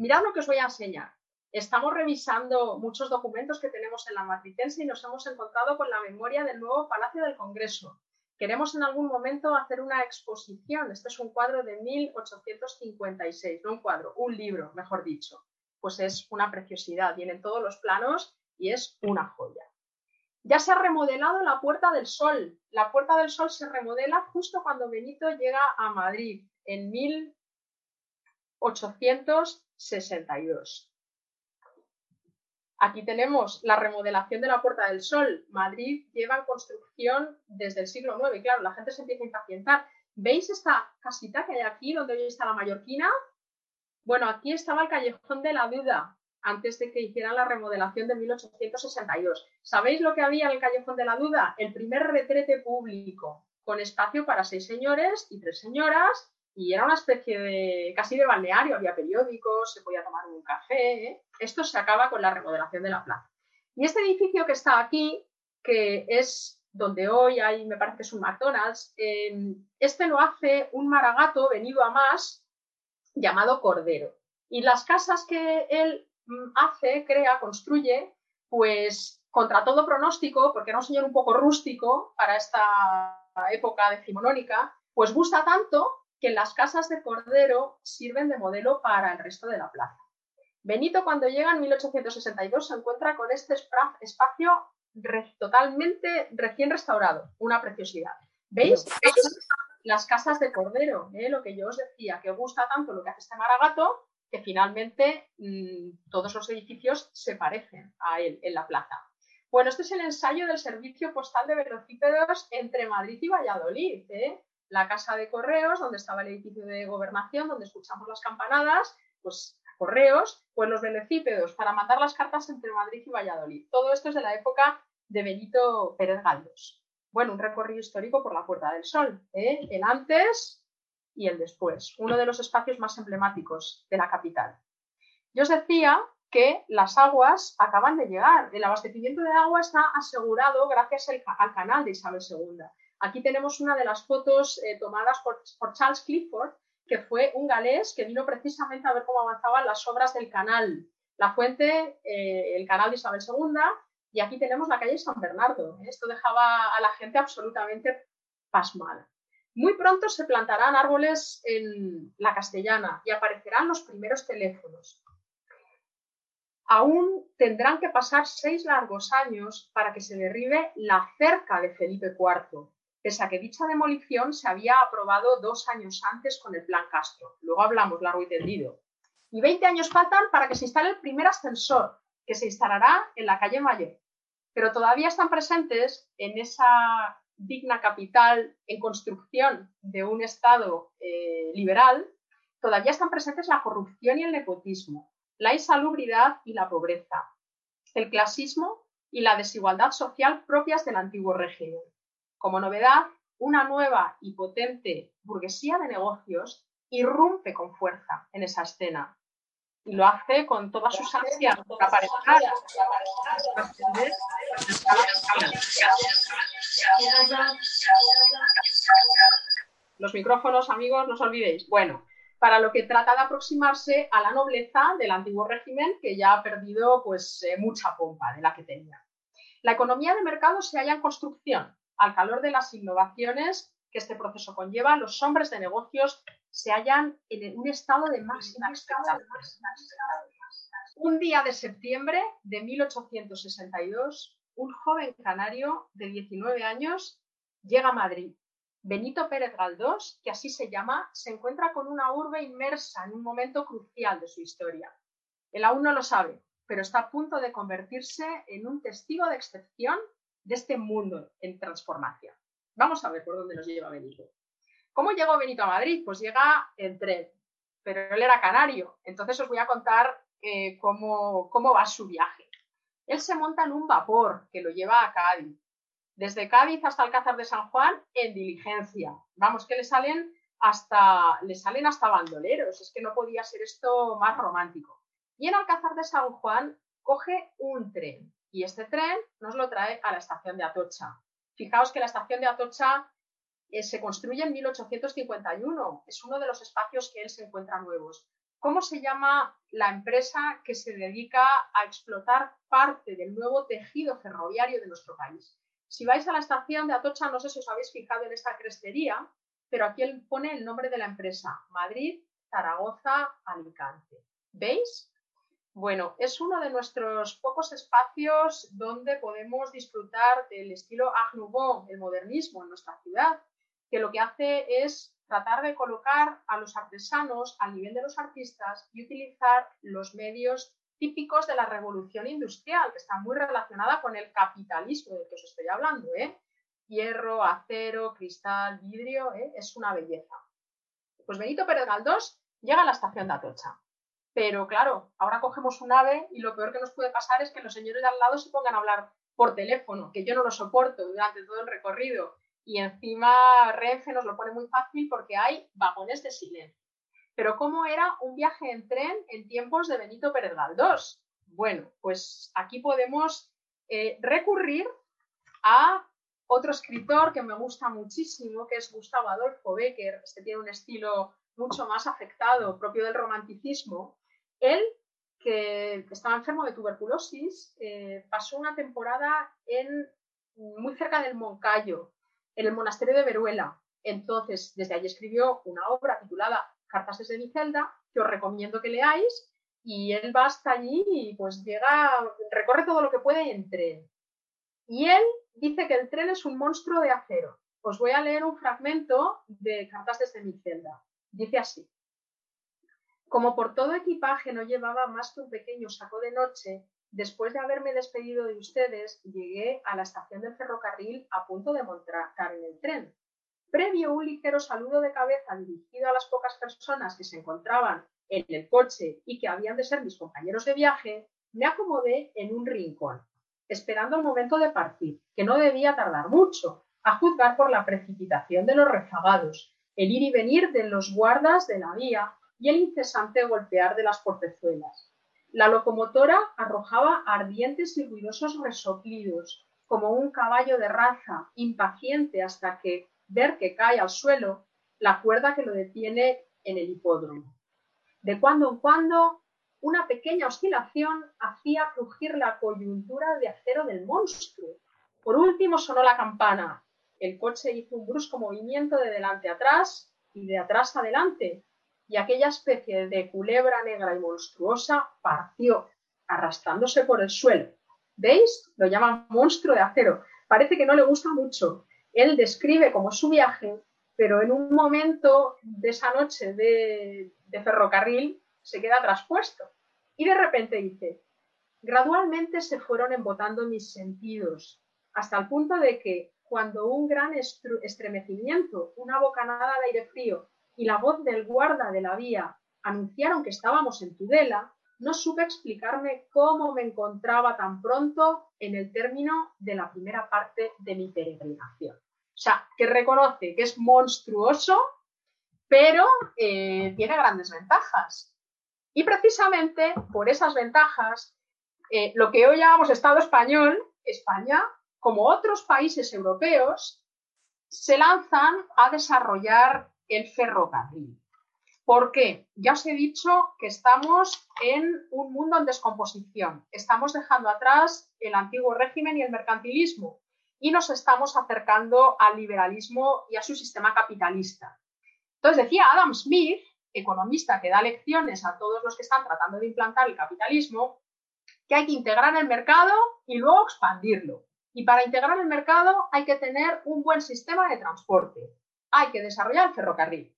Mirad lo que os voy a enseñar. Estamos revisando muchos documentos que tenemos en la matricense y nos hemos encontrado con la memoria del nuevo Palacio del Congreso. Queremos en algún momento hacer una exposición. Este es un cuadro de 1856, no un cuadro, un libro, mejor dicho. Pues es una preciosidad, vienen todos los planos y es una joya. Ya se ha remodelado la Puerta del Sol. La Puerta del Sol se remodela justo cuando Benito llega a Madrid en 1800 62. Aquí tenemos la remodelación de la Puerta del Sol. Madrid lleva en construcción desde el siglo IX. Claro, la gente se empieza a impacientar. ¿Veis esta casita que hay aquí donde hoy está la mallorquina? Bueno, aquí estaba el Callejón de la Duda antes de que hicieran la remodelación de 1862. ¿Sabéis lo que había en el Callejón de la Duda? El primer retrete público, con espacio para seis señores y tres señoras y era una especie de casi de balneario, había periódicos, se podía tomar un café. ¿eh? Esto se acaba con la remodelación de la plaza. Y este edificio que está aquí, que es donde hoy hay, me parece que es un McDonald's, este lo hace un maragato venido a más llamado Cordero. Y las casas que él mm, hace, crea, construye, pues contra todo pronóstico, porque era un señor un poco rústico para esta época decimonónica, pues gusta tanto que las casas de Cordero sirven de modelo para el resto de la plaza. Benito cuando llega en 1862 se encuentra con este espacio totalmente recién restaurado, una preciosidad. ¿Veis? Las casas de Cordero, ¿eh? lo que yo os decía, que gusta tanto lo que hace este maragato, que finalmente mm, todos los edificios se parecen a él en la plaza. Bueno, este es el ensayo del servicio postal de velocípedos entre Madrid y Valladolid. ¿eh? La casa de correos, donde estaba el edificio de gobernación, donde escuchamos las campanadas, pues correos, pues los velocípedos para mandar las cartas entre Madrid y Valladolid. Todo esto es de la época de Benito Pérez Galdós. Bueno, un recorrido histórico por la Puerta del Sol, ¿eh? el antes y el después, uno de los espacios más emblemáticos de la capital. Yo os decía que las aguas acaban de llegar. El abastecimiento de agua está asegurado gracias al canal de Isabel II. Aquí tenemos una de las fotos eh, tomadas por, Charles Clifford, que fue un galés que vino precisamente a ver cómo avanzaban las obras del canal. La fuente, eh, el canal de Isabel II, y aquí tenemos la calle San Bernardo. Esto dejaba a la gente absolutamente pasmada. Muy pronto se plantarán árboles en la castellana y aparecerán los primeros teléfonos. Aún tendrán que pasar seis largos años para que se derribe la cerca de Felipe IV, pese a que dicha demolición se había aprobado dos años antes con el Plan Castro. Luego hablamos largo y tendido. Y 20 años faltan para que se instale el primer ascensor, que se instalará en la calle Mayor. Pero todavía están presentes en esa digna capital en construcción de un Estado eh, liberal, todavía están presentes la corrupción y el nepotismo, la insalubridad y la pobreza, el clasismo y la desigualdad social propias del antiguo régimen. Como novedad, una nueva y potente burguesía de negocios irrumpe con fuerza en esa escena y lo hace con todas sus ansias por aparecer. Los micrófonos, amigos, no os olvidéis. Bueno, para lo que trata de aproximarse a la nobleza del antiguo régimen que ya ha perdido pues eh, mucha pompa de la que tenía. La economía de mercado se halla en construcción al calor de las innovaciones que este proceso conlleva, los hombres de negocios se hallan en un estado de máxima expectativa. Un día de septiembre de 1862, un joven canario de 19 años llega a Madrid. Benito Pérez Galdós, que así se llama, se encuentra con una urbe inmersa en un momento crucial de su historia. Él aún no lo sabe, pero está a punto de convertirse en un testigo de excepción de este mundo en transformación. Vamos a ver por dónde nos lleva Benito. ¿Cómo llegó Benito a Madrid? Pues llega en tren, pero él era canario. Entonces os voy a contar eh, cómo, cómo va su viaje. Él se monta en un vapor que lo lleva a Cádiz. Desde Cádiz hasta Alcázar de San Juan en diligencia. Vamos, que le salen hasta, le salen hasta bandoleros. Es que no podía ser esto más romántico. Y en Alcázar de San Juan coge un tren. Y este tren nos lo trae a la estación de Atocha. Fijaos que la estación de Atocha eh, se construye en 1851. Es uno de los espacios que él se encuentra nuevos. ¿Cómo se llama la empresa que se dedica a explotar parte del nuevo tejido ferroviario de nuestro país? Si vais a la estación de Atocha, no sé si os habéis fijado en esta crestería, pero aquí él pone el nombre de la empresa, Madrid, Zaragoza, Alicante. ¿Veis? Bueno, es uno de nuestros pocos espacios donde podemos disfrutar del estilo Art Nouveau, el modernismo en nuestra ciudad, que lo que hace es tratar de colocar a los artesanos al nivel de los artistas y utilizar los medios típicos de la revolución industrial, que está muy relacionada con el capitalismo del que os estoy hablando. ¿eh? Hierro, acero, cristal, vidrio, ¿eh? es una belleza. Pues Benito Pérez Galdós llega a la estación de Atocha. Pero claro, ahora cogemos un ave y lo peor que nos puede pasar es que los señores de al lado se pongan a hablar por teléfono, que yo no lo soporto durante todo el recorrido. Y encima Renfe nos lo pone muy fácil porque hay vagones de silencio. Pero ¿cómo era un viaje en tren en tiempos de Benito Pérez Galdós? Bueno, pues aquí podemos eh, recurrir a otro escritor que me gusta muchísimo, que es Gustavo Adolfo Becker. Este tiene un estilo mucho más afectado, propio del romanticismo, él, que estaba enfermo de tuberculosis, eh, pasó una temporada muy cerca del Moncayo, en el monasterio de Veruela. Entonces, desde allí escribió una obra titulada Cartas desde mi celda, que os recomiendo que leáis, y él va hasta allí y pues llega, recorre todo lo que puede en tren. Y él dice que el tren es un monstruo de acero. Os voy a leer un fragmento de Cartas desde mi celda. Dice así. Como por todo equipaje no llevaba más que un pequeño saco de noche, después de haberme despedido de ustedes, llegué a la estación del ferrocarril a punto de montar en el tren. Previo un ligero saludo de cabeza dirigido a las pocas personas que se encontraban en el coche y que habían de ser mis compañeros de viaje, me acomodé en un rincón, esperando el momento de partir, que no debía tardar mucho, a juzgar por la precipitación de los rezagados, el ir y venir de los guardas de la vía y el incesante golpear de las portezuelas. La locomotora arrojaba ardientes y ruidosos resoplidos, como un caballo de raza, impaciente hasta que ver que cae al suelo la cuerda que lo detiene en el hipódromo. De cuando en cuando, una pequeña oscilación hacía crujir la coyuntura de acero del monstruo. Por último sonó la campana. El coche hizo un brusco movimiento de delante atrás y de atrás adelante, y aquella especie de culebra negra y monstruosa partió, arrastrándose por el suelo. ¿Veis? Lo llaman monstruo de acero. Parece que no le gusta mucho. Él describe como su viaje, pero en un momento de esa noche de, de ferrocarril se queda traspuesto. Y de repente dice, gradualmente se fueron embotando mis sentidos, hasta el punto de que cuando un gran estremecimiento, una bocanada de aire frío y la voz del guarda de la vía anunciaron que estábamos en Tudela, no supe explicarme cómo me encontraba tan pronto en el término de la primera parte de mi peregrinación. O sea, que reconoce que es monstruoso, pero eh, tiene grandes ventajas. Y precisamente por esas ventajas, eh, lo que hoy llamamos Estado español, España, como otros países europeos, se lanzan a desarrollar el ferrocarril. ¿Por qué? Ya os he dicho que estamos en un mundo en descomposición. Estamos dejando atrás el antiguo régimen y el mercantilismo y nos estamos acercando al liberalismo y a su sistema capitalista. Entonces decía Adam Smith, economista que da lecciones a todos los que están tratando de implantar el capitalismo, que hay que integrar el mercado y luego expandirlo. Y para integrar el mercado hay que tener un buen sistema de transporte hay que desarrollar el ferrocarril.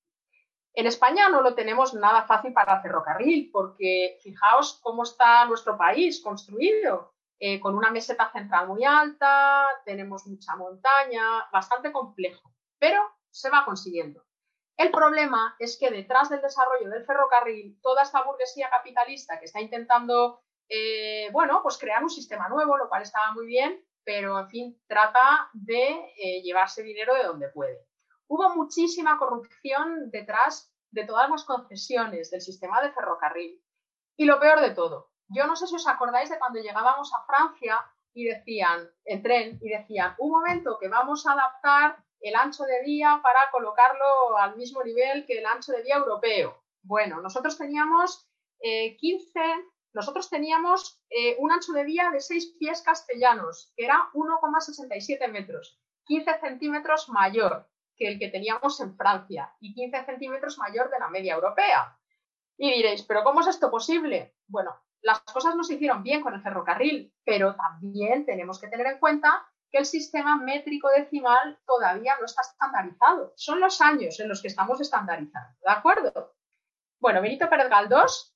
En España no lo tenemos nada fácil para el ferrocarril, porque fijaos cómo está nuestro país construido, eh, con una meseta central muy alta, tenemos mucha montaña, bastante complejo, pero se va consiguiendo. El problema es que detrás del desarrollo del ferrocarril, toda esta burguesía capitalista que está intentando, eh, bueno, pues crear un sistema nuevo, lo cual estaba muy bien, pero en fin, trata de eh, llevarse dinero de donde puede. Hubo muchísima corrupción detrás de todas las concesiones del sistema de ferrocarril. Y lo peor de todo, yo no sé si os acordáis de cuando llegábamos a Francia y decían, en tren, y decían, un momento que vamos a adaptar el ancho de vía para colocarlo al mismo nivel que el ancho de vía europeo. Bueno, nosotros teníamos 15, eh, nosotros teníamos eh, un ancho de vía de 6 pies castellanos, que era 1,67 metros, 15 centímetros mayor que el que teníamos en Francia y 15 centímetros mayor de la media europea. Y diréis, ¿pero cómo es esto posible? Bueno, las cosas no se hicieron bien con el ferrocarril, pero también tenemos que tener en cuenta que el sistema métrico decimal todavía no está estandarizado. Son los años en los que estamos estandarizando, ¿de acuerdo? Bueno, Benito Pérez Galdós,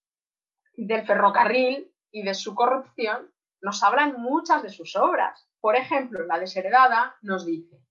del ferrocarril y de su corrupción, nos habla en muchas de sus obras. Por ejemplo, la desheredada nos dice,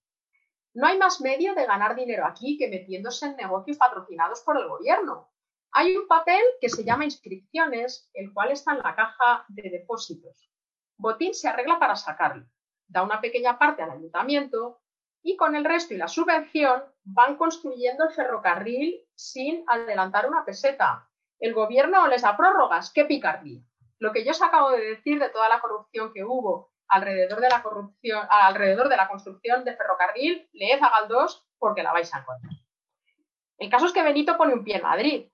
no hay más medio de ganar dinero aquí que metiéndose en negocios patrocinados por el gobierno. Hay un papel que se llama inscripciones, el cual está en la caja de depósitos. Botín se arregla para sacarlo da una pequeña parte al ayuntamiento y con el resto y la subvención van construyendo el ferrocarril sin adelantar una peseta. El gobierno les da prórrogas. ¡Qué picardía! Lo que yo os acabo de decir de toda la corrupción que hubo alrededor de la construcción de ferrocarril, leed a Galdós porque la vais a encontrar. El caso es que Benito pone un pie en Madrid.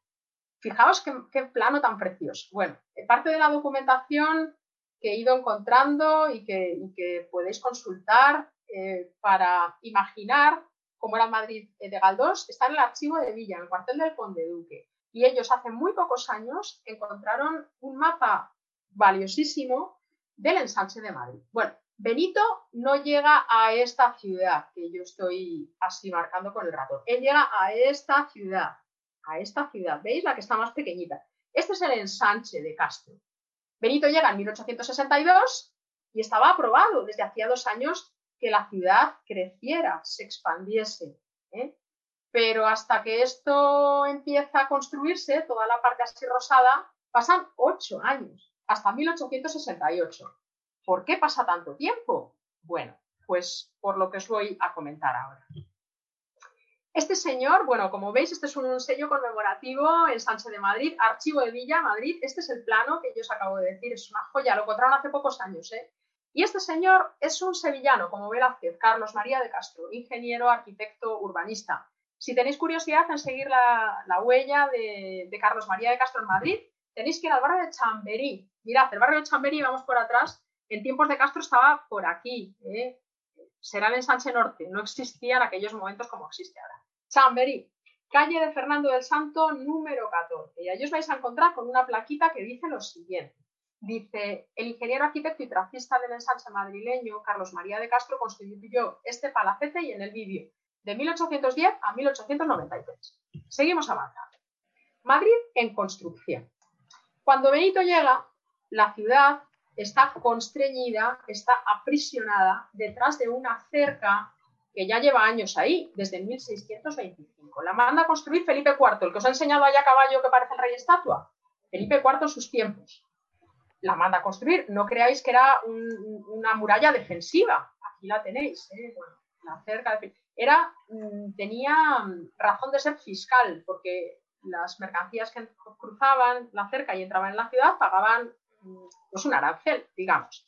Fijaos qué, qué plano tan precioso. Bueno, parte de la documentación que he ido encontrando y que, podéis consultar eh, para imaginar cómo era Madrid de Galdós, está en el archivo de Villa, en el cuartel del Conde Duque. Y ellos hace muy pocos años encontraron un mapa valiosísimo del ensanche de Madrid. Bueno, Benito no llega a esta ciudad que yo estoy así marcando con el ratón. Él llega a esta ciudad, a esta ciudad. ¿Veis? La que está más pequeñita. Este es el ensanche de Castro. Benito llega en 1862 y estaba aprobado desde hacía dos años que la ciudad creciera, se expandiese. ¿eh? Pero hasta que esto empieza a construirse, toda la parte así rosada, pasan ocho años, hasta 1868. ¿Por qué pasa tanto tiempo? Bueno, pues por lo que os voy a comentar ahora. Este señor, bueno, como veis, este es un sello conmemorativo en Sánchez de Madrid, Archivo de Villa, Madrid. Este es el plano que yo os acabo de decir, es una joya, lo encontraron hace pocos años, ¿eh? Y este señor es un sevillano, como Velázquez, Carlos María de Castro, ingeniero, arquitecto, urbanista. Si tenéis curiosidad en seguir la, huella de, Carlos María de Castro en Madrid, tenéis que ir al barrio de Chamberí. Mirad, el barrio de Chamberí, vamos por atrás, en tiempos de Castro estaba por aquí, ¿eh? será el ensanche norte, no existía en aquellos momentos como existe ahora. Chamberí, calle de Fernando del Santo, número 14. Y ahí os vais a encontrar con una plaquita que dice lo siguiente. Dice, el ingeniero arquitecto y tracista del ensanche madrileño, Carlos María de Castro, construyó este palacete y en el vídeo, de 1810 a 1893. Seguimos avanzando. Madrid en construcción. Cuando Benito llega, la ciudad está constreñida, está aprisionada detrás de una cerca que ya lleva años ahí, desde 1625. La manda a construir Felipe IV, el que os ha enseñado allá a caballo que parece el rey estatua. Felipe IV en sus tiempos. La manda a construir. No creáis que era una muralla defensiva. Aquí la tenéis. ¿eh? la cerca era, mm, tenía mm, razón de ser fiscal, porque las mercancías que cruzaban la cerca y entraban en la ciudad pagaban pues un arancel, digamos.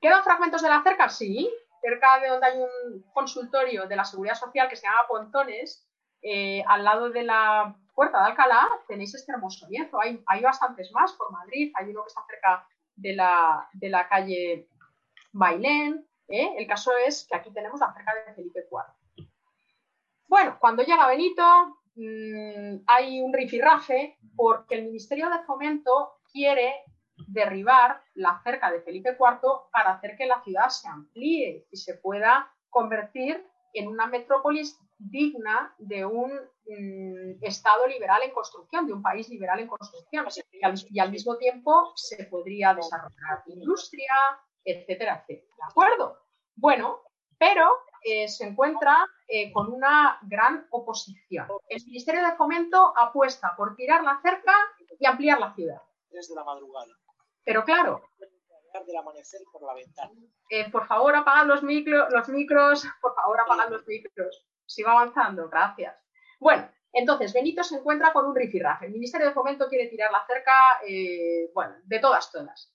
¿Quedan fragmentos de la cerca? Sí, cerca de donde hay un consultorio de la Seguridad Social que se llama Pontones, eh, al lado de la Puerta de Alcalá, tenéis este hermoso lienzo. Hay, hay bastantes más por Madrid, hay uno que está cerca de la, de la calle Bailén. ¿eh? El caso es que aquí tenemos la cerca de Felipe IV. Bueno, cuando llega Benito, mmm, hay un rifirrafe porque el Ministerio de Fomento quiere derribar la cerca de Felipe IV para hacer que la ciudad se amplíe y se pueda convertir en una metrópolis digna de un mm, Estado liberal en construcción, de un país liberal en construcción. Y al, mismo tiempo se podría desarrollar industria, etcétera, etcétera. ¿De acuerdo? Bueno, pero eh, se encuentra eh, con una gran oposición. El Ministerio de Fomento apuesta por tirar la cerca y ampliar la ciudad. Desde la madrugada. Pero claro. Del amanecer por la ventana. Eh, por favor, apagad los, micro, los micros. Por favor, apagad los micros. Sigo avanzando, gracias. Bueno, entonces Benito se encuentra con un rifirrafe. El Ministerio de Fomento quiere tirar la cerca, bueno, de todas, todas.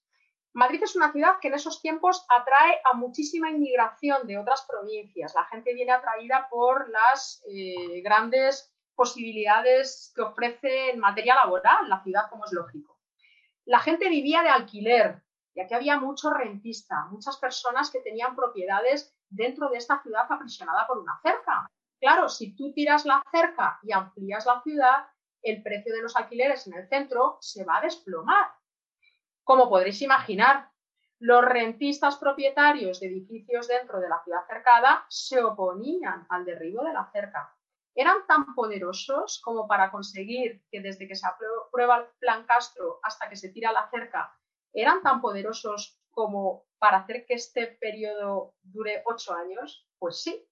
Madrid es una ciudad que en esos tiempos atrae a muchísima inmigración de otras provincias. La gente viene atraída por las eh, grandes posibilidades que ofrece en materia laboral la ciudad, como es lógico. La gente vivía de alquiler, ya que había mucho rentista, muchas personas que tenían propiedades dentro de esta ciudad aprisionada por una cerca. Claro, si tú tiras la cerca y amplías la ciudad, el precio de los alquileres en el centro se va a desplomar como podréis imaginar, los rentistas propietarios de edificios dentro de la ciudad cercada se oponían al derribo de la cerca. Eran tan poderosos como para conseguir que desde que se aprueba el plan Castro hasta que se tira la cerca, eran tan poderosos como para hacer que este periodo dure ocho años? Pues sí,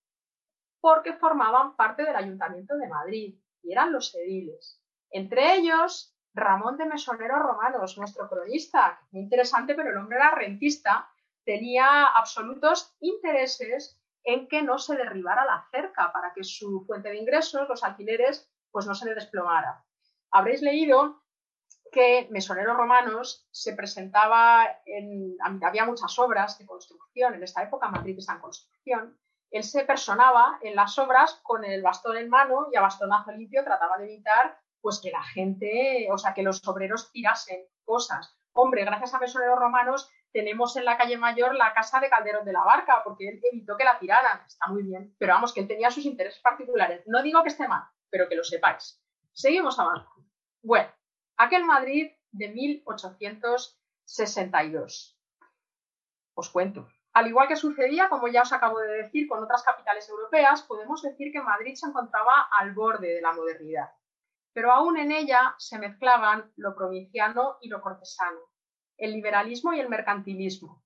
porque formaban parte del Ayuntamiento de Madrid y eran los ediles. Entre ellos Ramón de Mesonero Romanos, nuestro cronista, muy interesante, pero el hombre era rentista, tenía absolutos intereses en que no se derribara la cerca para que su fuente de ingresos, los alquileres, pues no se le desplomara. Habréis leído que Mesonero Romanos se presentaba en, había muchas obras de construcción, en esta época Madrid está en construcción, él se personaba en las obras con el bastón en mano y a bastonazo limpio trataba de evitar pues que la gente, o sea, que los obreros tirasen cosas. Hombre, gracias a Mesoneros Romanos tenemos en la calle Mayor la casa de Calderón de la Barca, porque él evitó que la tiraran. Está muy bien. Pero vamos, que él tenía sus intereses particulares. No digo que esté mal, pero que lo sepáis. Seguimos avanzando. Bueno, aquel Madrid de 1862. Os cuento. Al igual que sucedía, como ya os acabo de decir, con otras capitales europeas, podemos decir que Madrid se encontraba al borde de la modernidad pero aún en ella se mezclaban lo provinciano y lo cortesano, el liberalismo y el mercantilismo,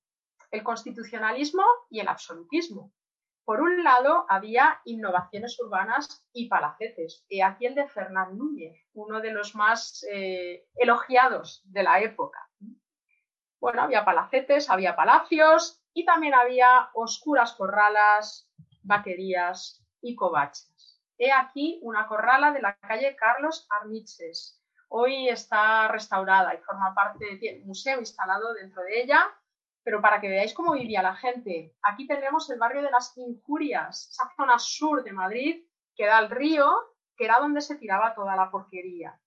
el constitucionalismo y el absolutismo. Por un lado, había innovaciones urbanas y palacetes. He aquí el de Fernán Núñez, uno de los más eh, elogiados de la época. Bueno, había palacetes, había palacios y también había oscuras corralas, vaquerías y covaches. He aquí una corrala de la calle Carlos Arniches. Hoy está restaurada y forma parte del museo instalado dentro de ella, pero para que veáis cómo vivía la gente. Aquí tenemos el barrio de las Injurias, esa zona sur de Madrid que da al río, que era donde se tiraba toda la porquería.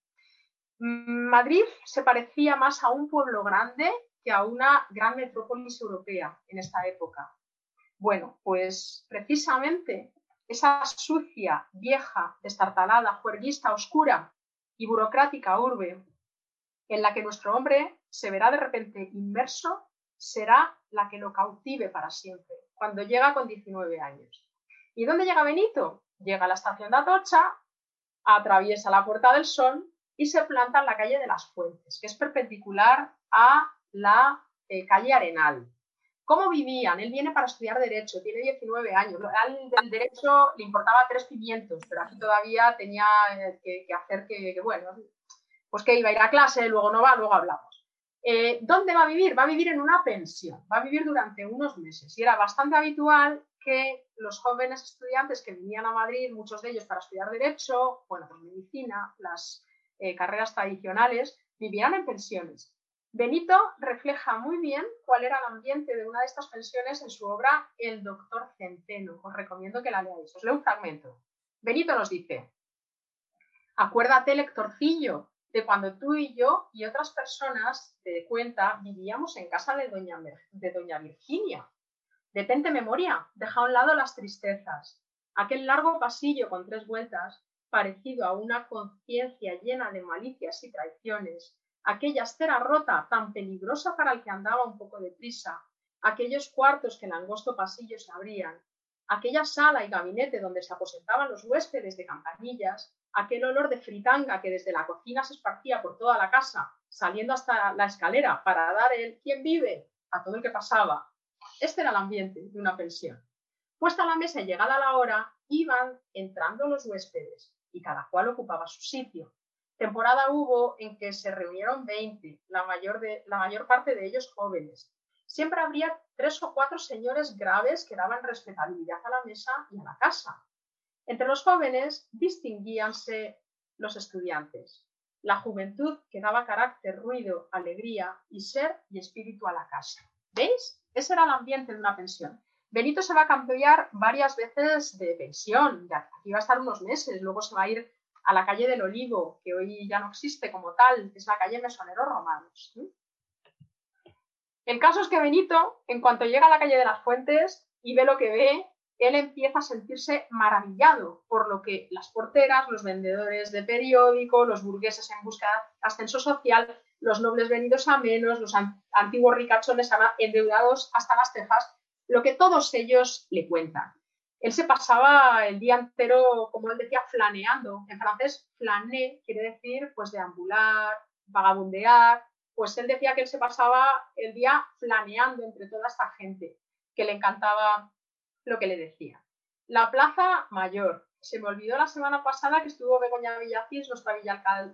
Mm, Madrid se parecía más a un pueblo grande que a una gran metrópolis europea en esta época. Bueno, pues precisamente esa sucia, vieja, destartalada, juerguista, oscura y burocrática urbe en la que nuestro hombre se verá de repente inmerso, será la que lo cautive para siempre, cuando llega con 19 años. ¿Y dónde llega Benito? Llega a la estación de Atocha, atraviesa la Puerta del Sol y se planta en la calle de las Fuentes, que es perpendicular a la eh, calle Arenal. ¿Cómo vivían? Él viene para estudiar Derecho, tiene 19 años. Al del Derecho le importaba tres pimientos, pero aquí todavía tenía eh, que, hacer que, bueno, pues que iba a ir a clase, luego no va, luego hablamos. Eh, ¿Dónde va a vivir? Va a vivir en una pensión, va a vivir durante unos meses. Y era bastante habitual que los jóvenes estudiantes que venían a Madrid, muchos de ellos para estudiar Derecho, bueno, pues medicina, las eh, carreras tradicionales, vivían en pensiones. Benito refleja muy bien cuál era el ambiente de una de estas pensiones en su obra El doctor Centeno. Os recomiendo que la leáis. Os leo un fragmento. Benito nos dice, acuérdate, lectorcillo, de cuando tú y yo y otras personas de cuenta vivíamos en casa de doña, de doña Virginia. Detente memoria, deja a un lado las tristezas. Aquel largo pasillo con tres vueltas, parecido a una conciencia llena de malicias y traiciones, aquella estera rota tan peligrosa para el que andaba un poco de prisa, aquellos cuartos que en angosto pasillo se abrían, aquella sala y gabinete donde se aposentaban los huéspedes de campanillas, aquel olor de fritanga que desde la cocina se esparcía por toda la casa, saliendo hasta la escalera para dar el ¿quién vive? a todo el que pasaba. Este era el ambiente de una pensión. Puesta la mesa y llegada la hora, iban entrando los huéspedes y cada cual ocupaba su sitio. Temporada hubo en que se reunieron 20, la mayor, parte de ellos jóvenes. Siempre habría tres o cuatro señores graves que daban respetabilidad a la mesa y a la casa. Entre los jóvenes distinguíanse los estudiantes, la juventud que daba carácter, ruido, alegría y ser y espíritu a la casa. ¿Veis? Ese era el ambiente de una pensión. Benito se va a cambiar varias veces de pensión, aquí va a estar unos meses, luego se va a ir a la calle del Olivo, que hoy ya no existe como tal, es la calle Mesoneros Romanos. El caso es que Benito, en cuanto llega a la calle de las Fuentes y ve lo que ve, él empieza a sentirse maravillado por lo que las porteras, los vendedores de periódico, los burgueses en busca de ascenso social, los nobles venidos a menos, los antiguos ricachones endeudados hasta las cejas, lo que todos ellos le cuentan. Él se pasaba el día entero, como él decía, flaneando. En francés, flané quiere decir pues deambular, vagabundear. Pues él decía que él se pasaba el día flaneando entre toda esta gente, que le encantaba lo que le decía. La Plaza Mayor. Se me olvidó la semana pasada que estuvo Begoña Villacís, nuestra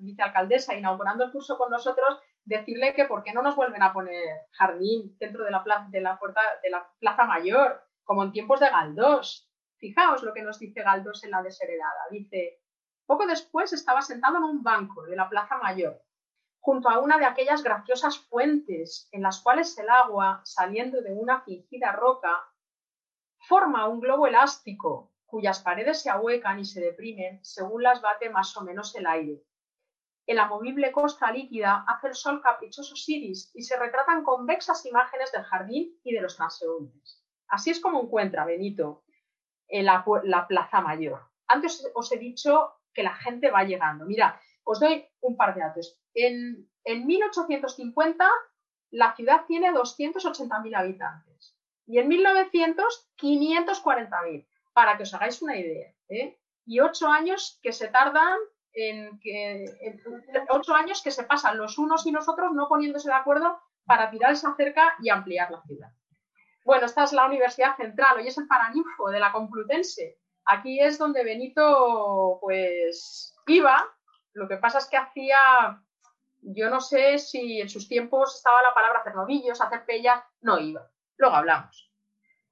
vicealcaldesa, inaugurando el curso con nosotros, decirle que por qué no nos vuelven a poner jardín dentro de la, plaza, de la puerta de la Plaza Mayor, como en tiempos de Galdós. Fijaos lo que nos dice Galdós en la desheredada. Dice, poco después estaba sentado en un banco de la Plaza Mayor, junto a una de aquellas graciosas fuentes en las cuales el agua, saliendo de una fingida roca, forma un globo elástico cuyas paredes se ahuecan y se deprimen según las bate más o menos el aire. En la movible costa líquida hace el sol caprichosos iris y se retratan convexas imágenes del jardín y de los transeúntes. Así es como encuentra Benito la, Plaza Mayor. Antes os he dicho que la gente va llegando. Mira, os doy un par de datos. En, en 1850 la ciudad tiene 280.000 habitantes y en 1900 540.000, para que os hagáis una idea. ¿eh? Y ocho años que se tardan en que ocho años que se pasan los unos y los otros no poniéndose de acuerdo para tirar esa cerca y ampliar la ciudad. Bueno, esta es la Universidad Central, hoy es el Paraninfo de la Complutense. Aquí es donde Benito pues iba. Lo que pasa es que hacía, yo no sé si en sus tiempos estaba la palabra hacer novillos, hacer pellas, no iba. Luego hablamos.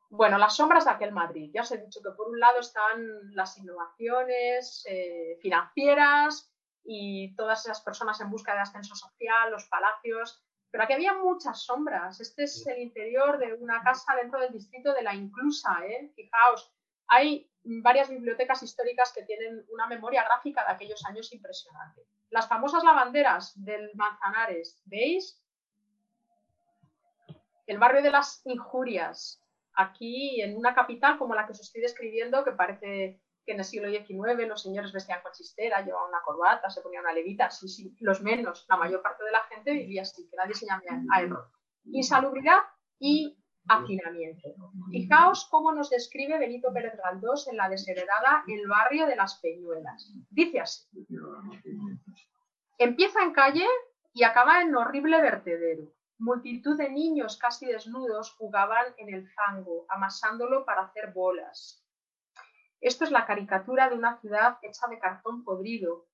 Bueno, las sombras de aquel Madrid. Ya os he dicho que por un lado están las innovaciones eh, financieras y todas esas personas en busca de ascenso social, los palacios, pero aquí había muchas sombras. Este es el interior de una casa dentro del distrito de la Inclusa. ¿eh? Fijaos, hay varias bibliotecas históricas que tienen una memoria gráfica de aquellos años impresionante. Las famosas lavanderas del Manzanares, ¿veis? El barrio de las injurias, aquí en una capital como la que os estoy describiendo, que parece que en el siglo XIX los señores vestían con chistera, llevaban una corbata, se ponían una levita, sí, sí, los menos, la mayor parte de la gente vivía así, que nadie se llamaba a error. Insalubridad y hacinamiento. Fijaos cómo nos describe Benito Pérez Galdós en la desheredada El barrio de las Peñuelas. Dice así. Empieza en calle y acaba en horrible vertedero. Multitud de niños casi desnudos jugaban en el fango, amasándolo para hacer bolas. Esto es la caricatura de una ciudad hecha de cartón podrido.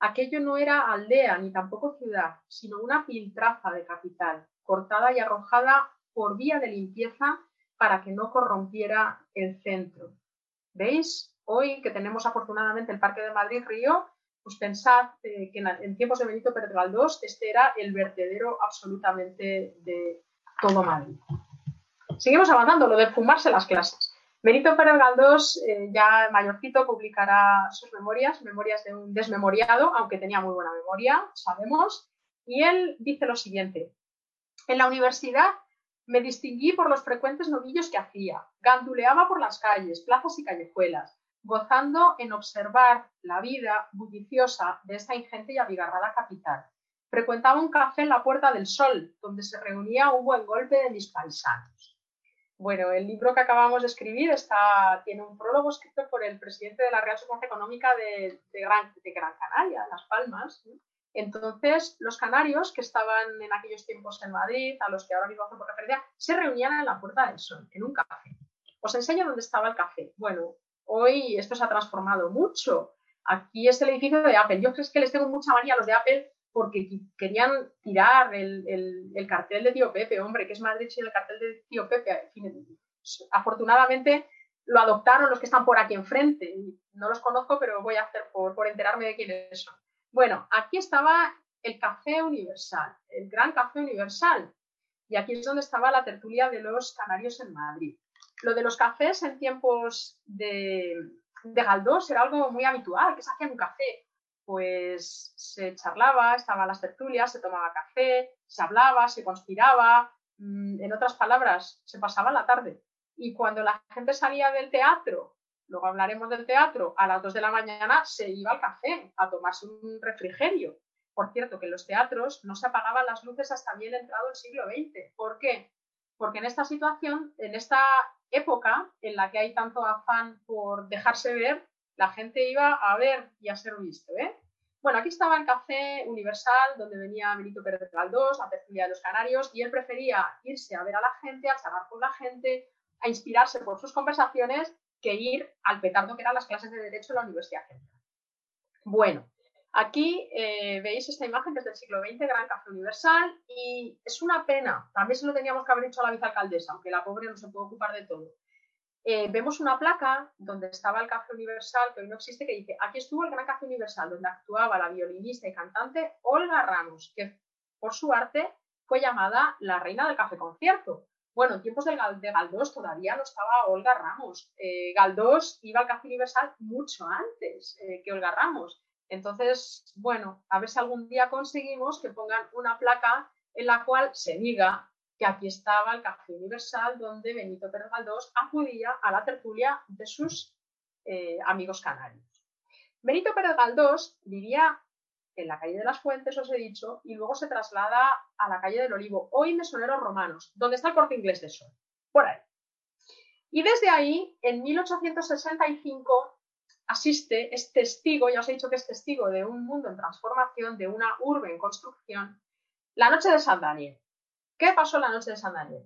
Aquello no era aldea ni tampoco ciudad, sino una piltrafa de capital, cortada y arrojada por vía de limpieza para que no corrompiera el centro. ¿Veis? Hoy que tenemos afortunadamente el Parque de Madrid Río, pues pensad eh, que en, tiempos de Benito Pérez Galdós este era el vertedero absolutamente de todo Madrid. Seguimos avanzando, lo de fumarse las clases. Benito Pérez Galdós, eh, ya mayorcito, publicará sus memorias, memorias de un desmemoriado, aunque tenía muy buena memoria, sabemos, y él dice lo siguiente. En la universidad me distinguí por los frecuentes novillos que hacía, ganduleaba por las calles, plazas y callejuelas, gozando en observar la vida bulliciosa de esta ingente y abigarrada capital. Frecuentaba un café en la Puerta del Sol, donde se reunía un buen golpe de mis paisanos. Bueno, el libro que acabamos de escribir está, tiene un prólogo escrito por el presidente de la Real Sociedad Económica de, Gran, Canaria, Las Palmas. Entonces, los canarios que estaban en aquellos tiempos en Madrid, a los que ahora mismo hacemos referencia, se reunían en la Puerta del Sol, en un café. Os enseño dónde estaba el café. Bueno, hoy esto se ha transformado mucho. Aquí es el edificio de Apple. Yo creo que les tengo mucha manía a los de Apple porque querían tirar el, cartel de Tío Pepe, hombre, que es Madrid sin el cartel de Tío Pepe. afortunadamente lo adoptaron los que están por aquí enfrente. No los conozco, pero voy a hacer por, por enterarme de quiénes son. Bueno, aquí estaba el Café Universal, el Gran Café Universal. Y aquí es donde estaba la tertulia de los canarios en Madrid. Lo de los cafés en tiempos de, de Galdós era algo muy habitual, que se hacía un café. Pues se charlaba, estaban las tertulias, se tomaba café, se hablaba, se conspiraba, mm, en otras palabras, se pasaba la tarde. Y cuando la gente salía del teatro, luego hablaremos del teatro, a las 2 de la mañana se iba al café a tomarse un refrigerio. Por cierto, que en los teatros no se apagaban las luces hasta bien entrado el siglo XX. ¿Por qué? Porque en esta situación, en esta época en la que hay tanto afán por dejarse ver, la gente iba a ver y a ser visto. ¿eh? Bueno, aquí estaba el Café Universal, donde venía Benito Pérez de Galdós, a tertulia de los Canarios, y él prefería irse a ver a la gente, a charlar con la gente, a inspirarse por sus conversaciones, que ir al petardo que eran las clases de Derecho en la Universidad Central. Bueno, Aquí eh, veis esta imagen que es del siglo XX, Gran Café Universal, y es una pena, también se lo teníamos que haber hecho a la vicealcaldesa, aunque la pobre no se puede ocupar de todo. Eh, vemos una placa donde estaba el Café Universal, que hoy no existe, que dice, aquí estuvo el Gran Café Universal, donde actuaba la violinista y cantante Olga Ramos, que por su arte fue llamada la reina del café concierto. Bueno, en tiempos de, Galdós todavía no estaba Olga Ramos. Eh, Galdós iba al Café Universal mucho antes que Olga Ramos. Entonces, bueno, a ver si algún día conseguimos que pongan una placa en la cual se diga que aquí estaba el Café Universal donde Benito Pérez Galdós acudía a la tertulia de sus eh, amigos canarios. Benito Pérez Galdós vivía en la calle de las Fuentes, os he dicho, y luego se traslada a la calle del Olivo, hoy Mesoneros Romanos, donde está el corte inglés de Sol, por ahí. Y desde ahí, en 1865, asiste, es testigo, ya os he dicho que es testigo de un mundo en transformación, de una urbe en construcción. La noche de San Daniel. ¿Qué pasó la noche de San Daniel?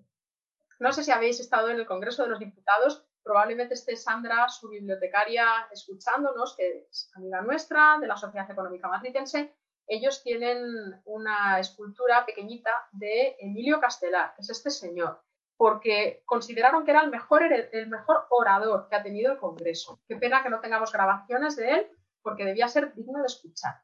No sé si habéis estado en el Congreso de los Diputados, probablemente esté Sandra, su bibliotecaria, escuchándonos, que es amiga nuestra de la Sociedad Económica Matritense. Ellos tienen una escultura pequeñita de Emilio Castelar, que es este señor porque consideraron que era el mejor, el mejor orador que ha tenido el Congreso. Qué pena que no tengamos grabaciones de él, porque debía ser digno de escuchar.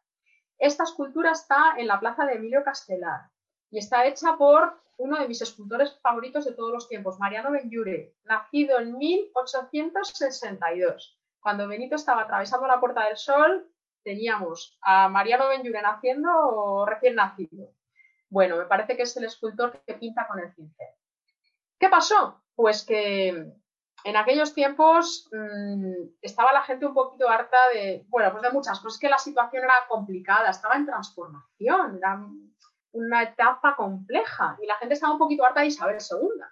Esta escultura está en la plaza de Emilio Castelar y está hecha por uno de mis escultores favoritos de todos los tiempos, Mariano Benjure, nacido en 1862. Cuando Benito estaba atravesando la Puerta del Sol, teníamos a Mariano Benjure naciendo o recién nacido. Bueno, me parece que es el escultor que pinta con el cincel. ¿Qué pasó? Pues que en aquellos tiempos mm, estaba la gente un poquito harta de, bueno, pues de muchas cosas, que la situación era complicada, estaba en transformación, una etapa compleja y la gente estaba un poquito harta de Isabel II.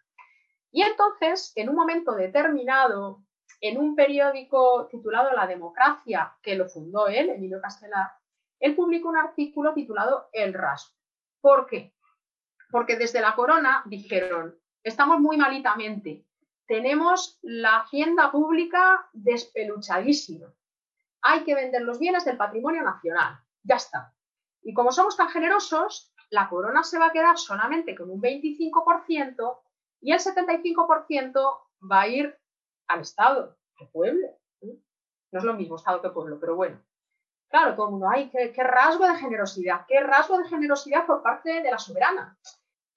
Y entonces, en un momento determinado, en un periódico titulado La Democracia, que lo fundó él, Emilio Castelar, él publicó un artículo titulado El rasgo. ¿Por qué? Porque desde la corona dijeron, estamos muy malitamente. Tenemos la hacienda pública despeluchadísima. Hay que vender los bienes del patrimonio nacional. Ya está. Y como somos tan generosos, la corona se va a quedar solamente con un 25% y el 75% va a ir al Estado, al pueblo. No es lo mismo Estado que pueblo, pero bueno. Claro, todo el mundo, ay, qué, qué rasgo de generosidad, qué rasgo de generosidad por parte de la soberana.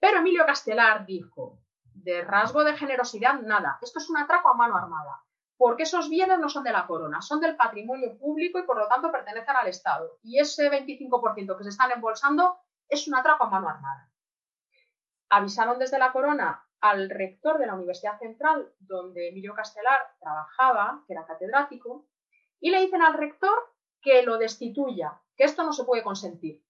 Pero Emilio Castelar dijo, de rasgo de generosidad, nada. Esto es un atraco a mano armada, porque esos bienes no son de la corona, son del patrimonio público y por lo tanto pertenecen al Estado. Y ese 25% que se están embolsando es un atraco a mano armada. Avisaron desde la corona al rector de la Universidad Central, donde Emilio Castelar trabajaba, que era catedrático, y le dicen al rector que lo destituya, que esto no se puede consentir.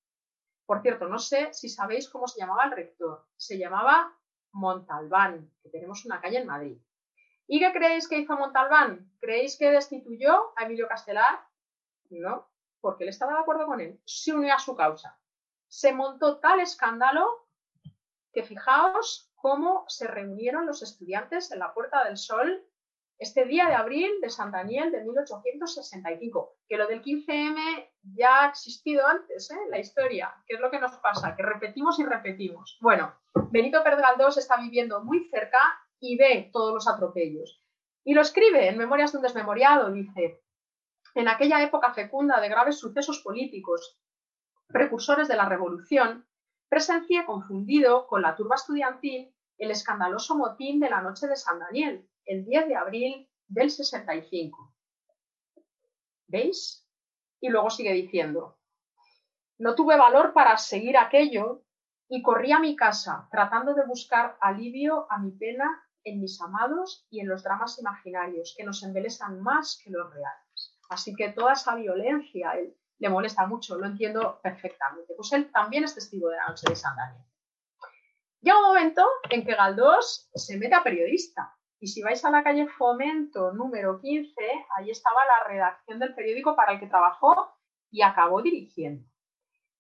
Por cierto, no sé si sabéis cómo se llamaba el rector. Se llamaba Montalbán, que tenemos una calle en Madrid. ¿Y qué creéis que hizo Montalbán? ¿Creéis que destituyó a Emilio Castelar? No, porque él estaba de acuerdo con él. Se unió a su causa. Se montó tal escándalo que fijaos cómo se reunieron los estudiantes en la Puerta del Sol este día de abril de San Daniel de 1865, que lo del 15M ya ha existido antes ¿eh? la historia, ¿Qué es lo que nos pasa, que repetimos y repetimos. Bueno, Benito Pérez Galdós está viviendo muy cerca y ve todos los atropellos. Y lo escribe en Memorias de un desmemoriado, dice, en aquella época fecunda de graves sucesos políticos, precursores de la revolución, presencié confundido con la turba estudiantil el escandaloso motín de la noche de San Daniel, el 10 de abril del 65. ¿Veis? Y luego sigue diciendo, no tuve valor para seguir aquello y corrí a mi casa tratando de buscar alivio a mi pena en mis amados y en los dramas imaginarios que nos embelesan más que los reales. Así que toda esa violencia él, le molesta mucho, lo entiendo perfectamente. Pues él también es testigo de la noche de San Daniel. Llega un momento en que Galdós se mete a periodista y si vais a la calle Fomento número 15, ahí estaba la redacción del periódico para el que trabajó y acabó dirigiendo.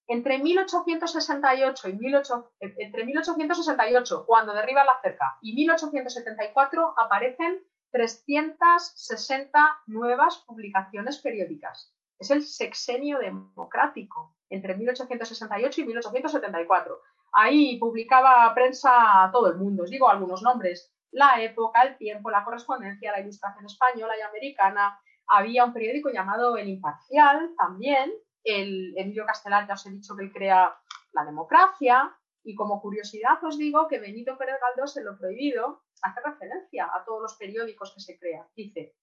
Entre 1868 y eh, entre 1868, cuando derriba la cerca, y 1874 aparecen 360 nuevas publicaciones periódicas. Es el sexenio democrático entre 1868 y 1874. Ahí publicaba prensa a todo el mundo. Os digo algunos nombres la época, el tiempo, la correspondencia, la ilustración española y americana. Había un periódico llamado El Imparcial también. El Emilio Castelar, ya os he dicho que él crea la democracia. Y como curiosidad os digo que Benito Pérez Galdós en lo prohibido hace referencia a todos los periódicos que se crean. Dice,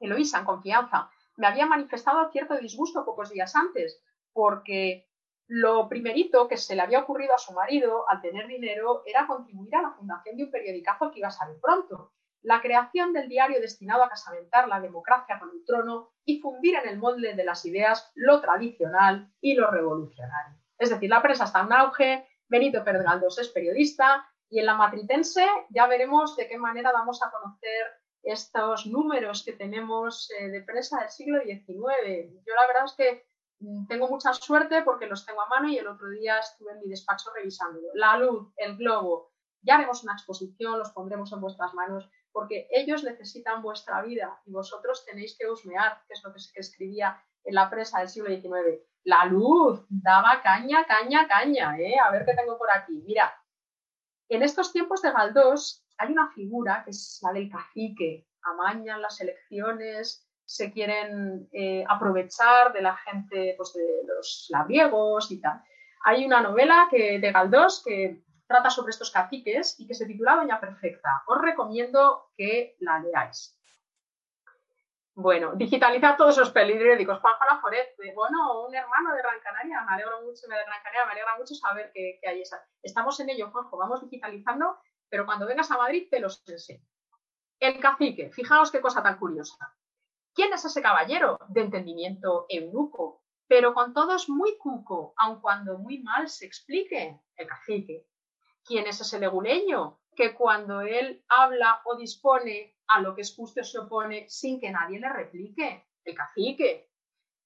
Eloísa, en confianza, me había manifestado cierto disgusto pocos días antes, porque lo primerito que se le había ocurrido a su marido al tener dinero era contribuir a la fundación de un periodicazo que iba a salir pronto, la creación del diario destinado a casamentar la democracia con el trono y fundir en el molde de las ideas lo tradicional y lo revolucionario. Es decir, la prensa está en auge, Benito Pérez Galdós es periodista y en la matritense ya veremos de qué manera vamos a conocer estos números que tenemos eh, de prensa del siglo XIX. Yo la verdad es que Mm, tengo mucha suerte porque los tengo a mano y el otro día estuve en mi despacho revisándolo. La luz, el globo, ya haremos una exposición, los pondremos en vuestras manos porque ellos necesitan vuestra vida y vosotros tenéis que husmear, que es lo que, escribía en la prensa del siglo XIX. La luz daba caña, caña, caña. ¿eh? A ver qué tengo por aquí. Mira, en estos tiempos de Galdós hay una figura que es la del cacique. Amañan las elecciones, se quieren eh, aprovechar de la gente, pues de los labriegos y tal. Hay una novela que, de Galdós que trata sobre estos caciques y que se titula Doña Perfecta. Os recomiendo que la leáis. Bueno, digitalizar todos esos periódicos. Juanjo Laforet, bueno, un hermano de Gran Canaria, me alegro mucho, de Gran Canaria, me alegra mucho saber que, que hay esa. Estamos en ello, Juanjo, vamos digitalizando, pero cuando vengas a Madrid te los enseño. El cacique, fijaos qué cosa tan curiosa. ¿Quién es ese caballero de entendimiento eunuco? Pero con todos muy cuco, aun cuando muy mal se explique, el cacique. ¿Quién es ese leguleño que cuando él habla o dispone a lo que es justo se opone sin que nadie le replique? El cacique.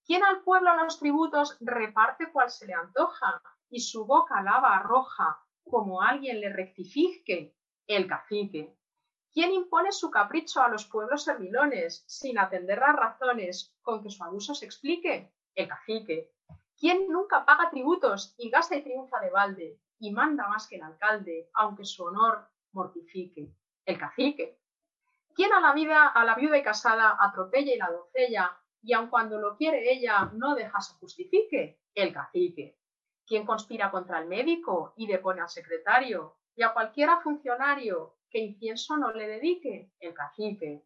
¿Quién al pueblo los tributos reparte cual se le antoja y su boca lava roja como alguien le rectifique? El cacique. ¿Quién impone su capricho a los pueblos servilones sin atender las razones con que su abuso se explique? El cacique. ¿Quién nunca paga tributos y gasta y triunfa de balde y manda más que el alcalde, aunque su honor mortifique? El cacique. ¿Quién a la vida, a la viuda y casada atropella y la doncella y aun cuando lo quiere ella no deja se justifique? El cacique. ¿Quién conspira contra el médico y depone al secretario y a cualquiera funcionario que incienso no le dedique el cacique.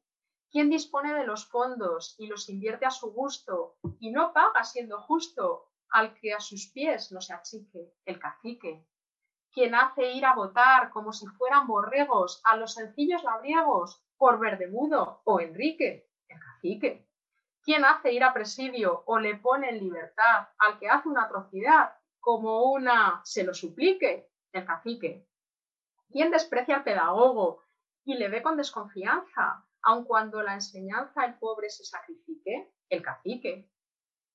¿Quién dispone de los fondos y los invierte a su gusto y no paga siendo justo al que a sus pies no se achique el cacique? ¿Quién hace ir a votar como si fueran borregos a los sencillos labriegos por Verdemudo o Enrique? El cacique. ¿Quién hace ir a presidio o le pone en libertad al que hace una atrocidad como una se lo suplique? El cacique. ¿Quién desprecia al pedagogo y le ve con desconfianza, aun cuando la enseñanza el pobre se sacrifique? El cacique.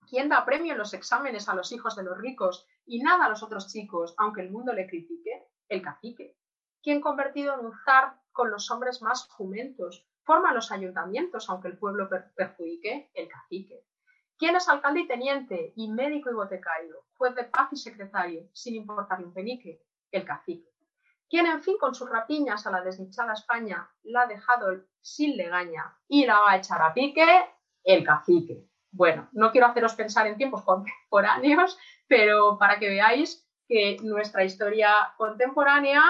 ¿Quién da premio en los exámenes a los hijos de los ricos y nada a los otros chicos, aunque el mundo le critique? El cacique. ¿Quién convertido en un zar con los hombres más jumentos Forman los ayuntamientos, aunque el pueblo perjudique el cacique. ¿Quién es alcalde y teniente, y médico y botecario, juez de paz y secretario, sin importarle un penique? El cacique. ¿Quién, en fin, con sus rapiñas a la desdichada España, la ha dejado sin legaña y la va a echar a pique? El cacique. Bueno, no quiero haceros pensar en tiempos contemporáneos, pero para que veáis que nuestra historia contemporánea,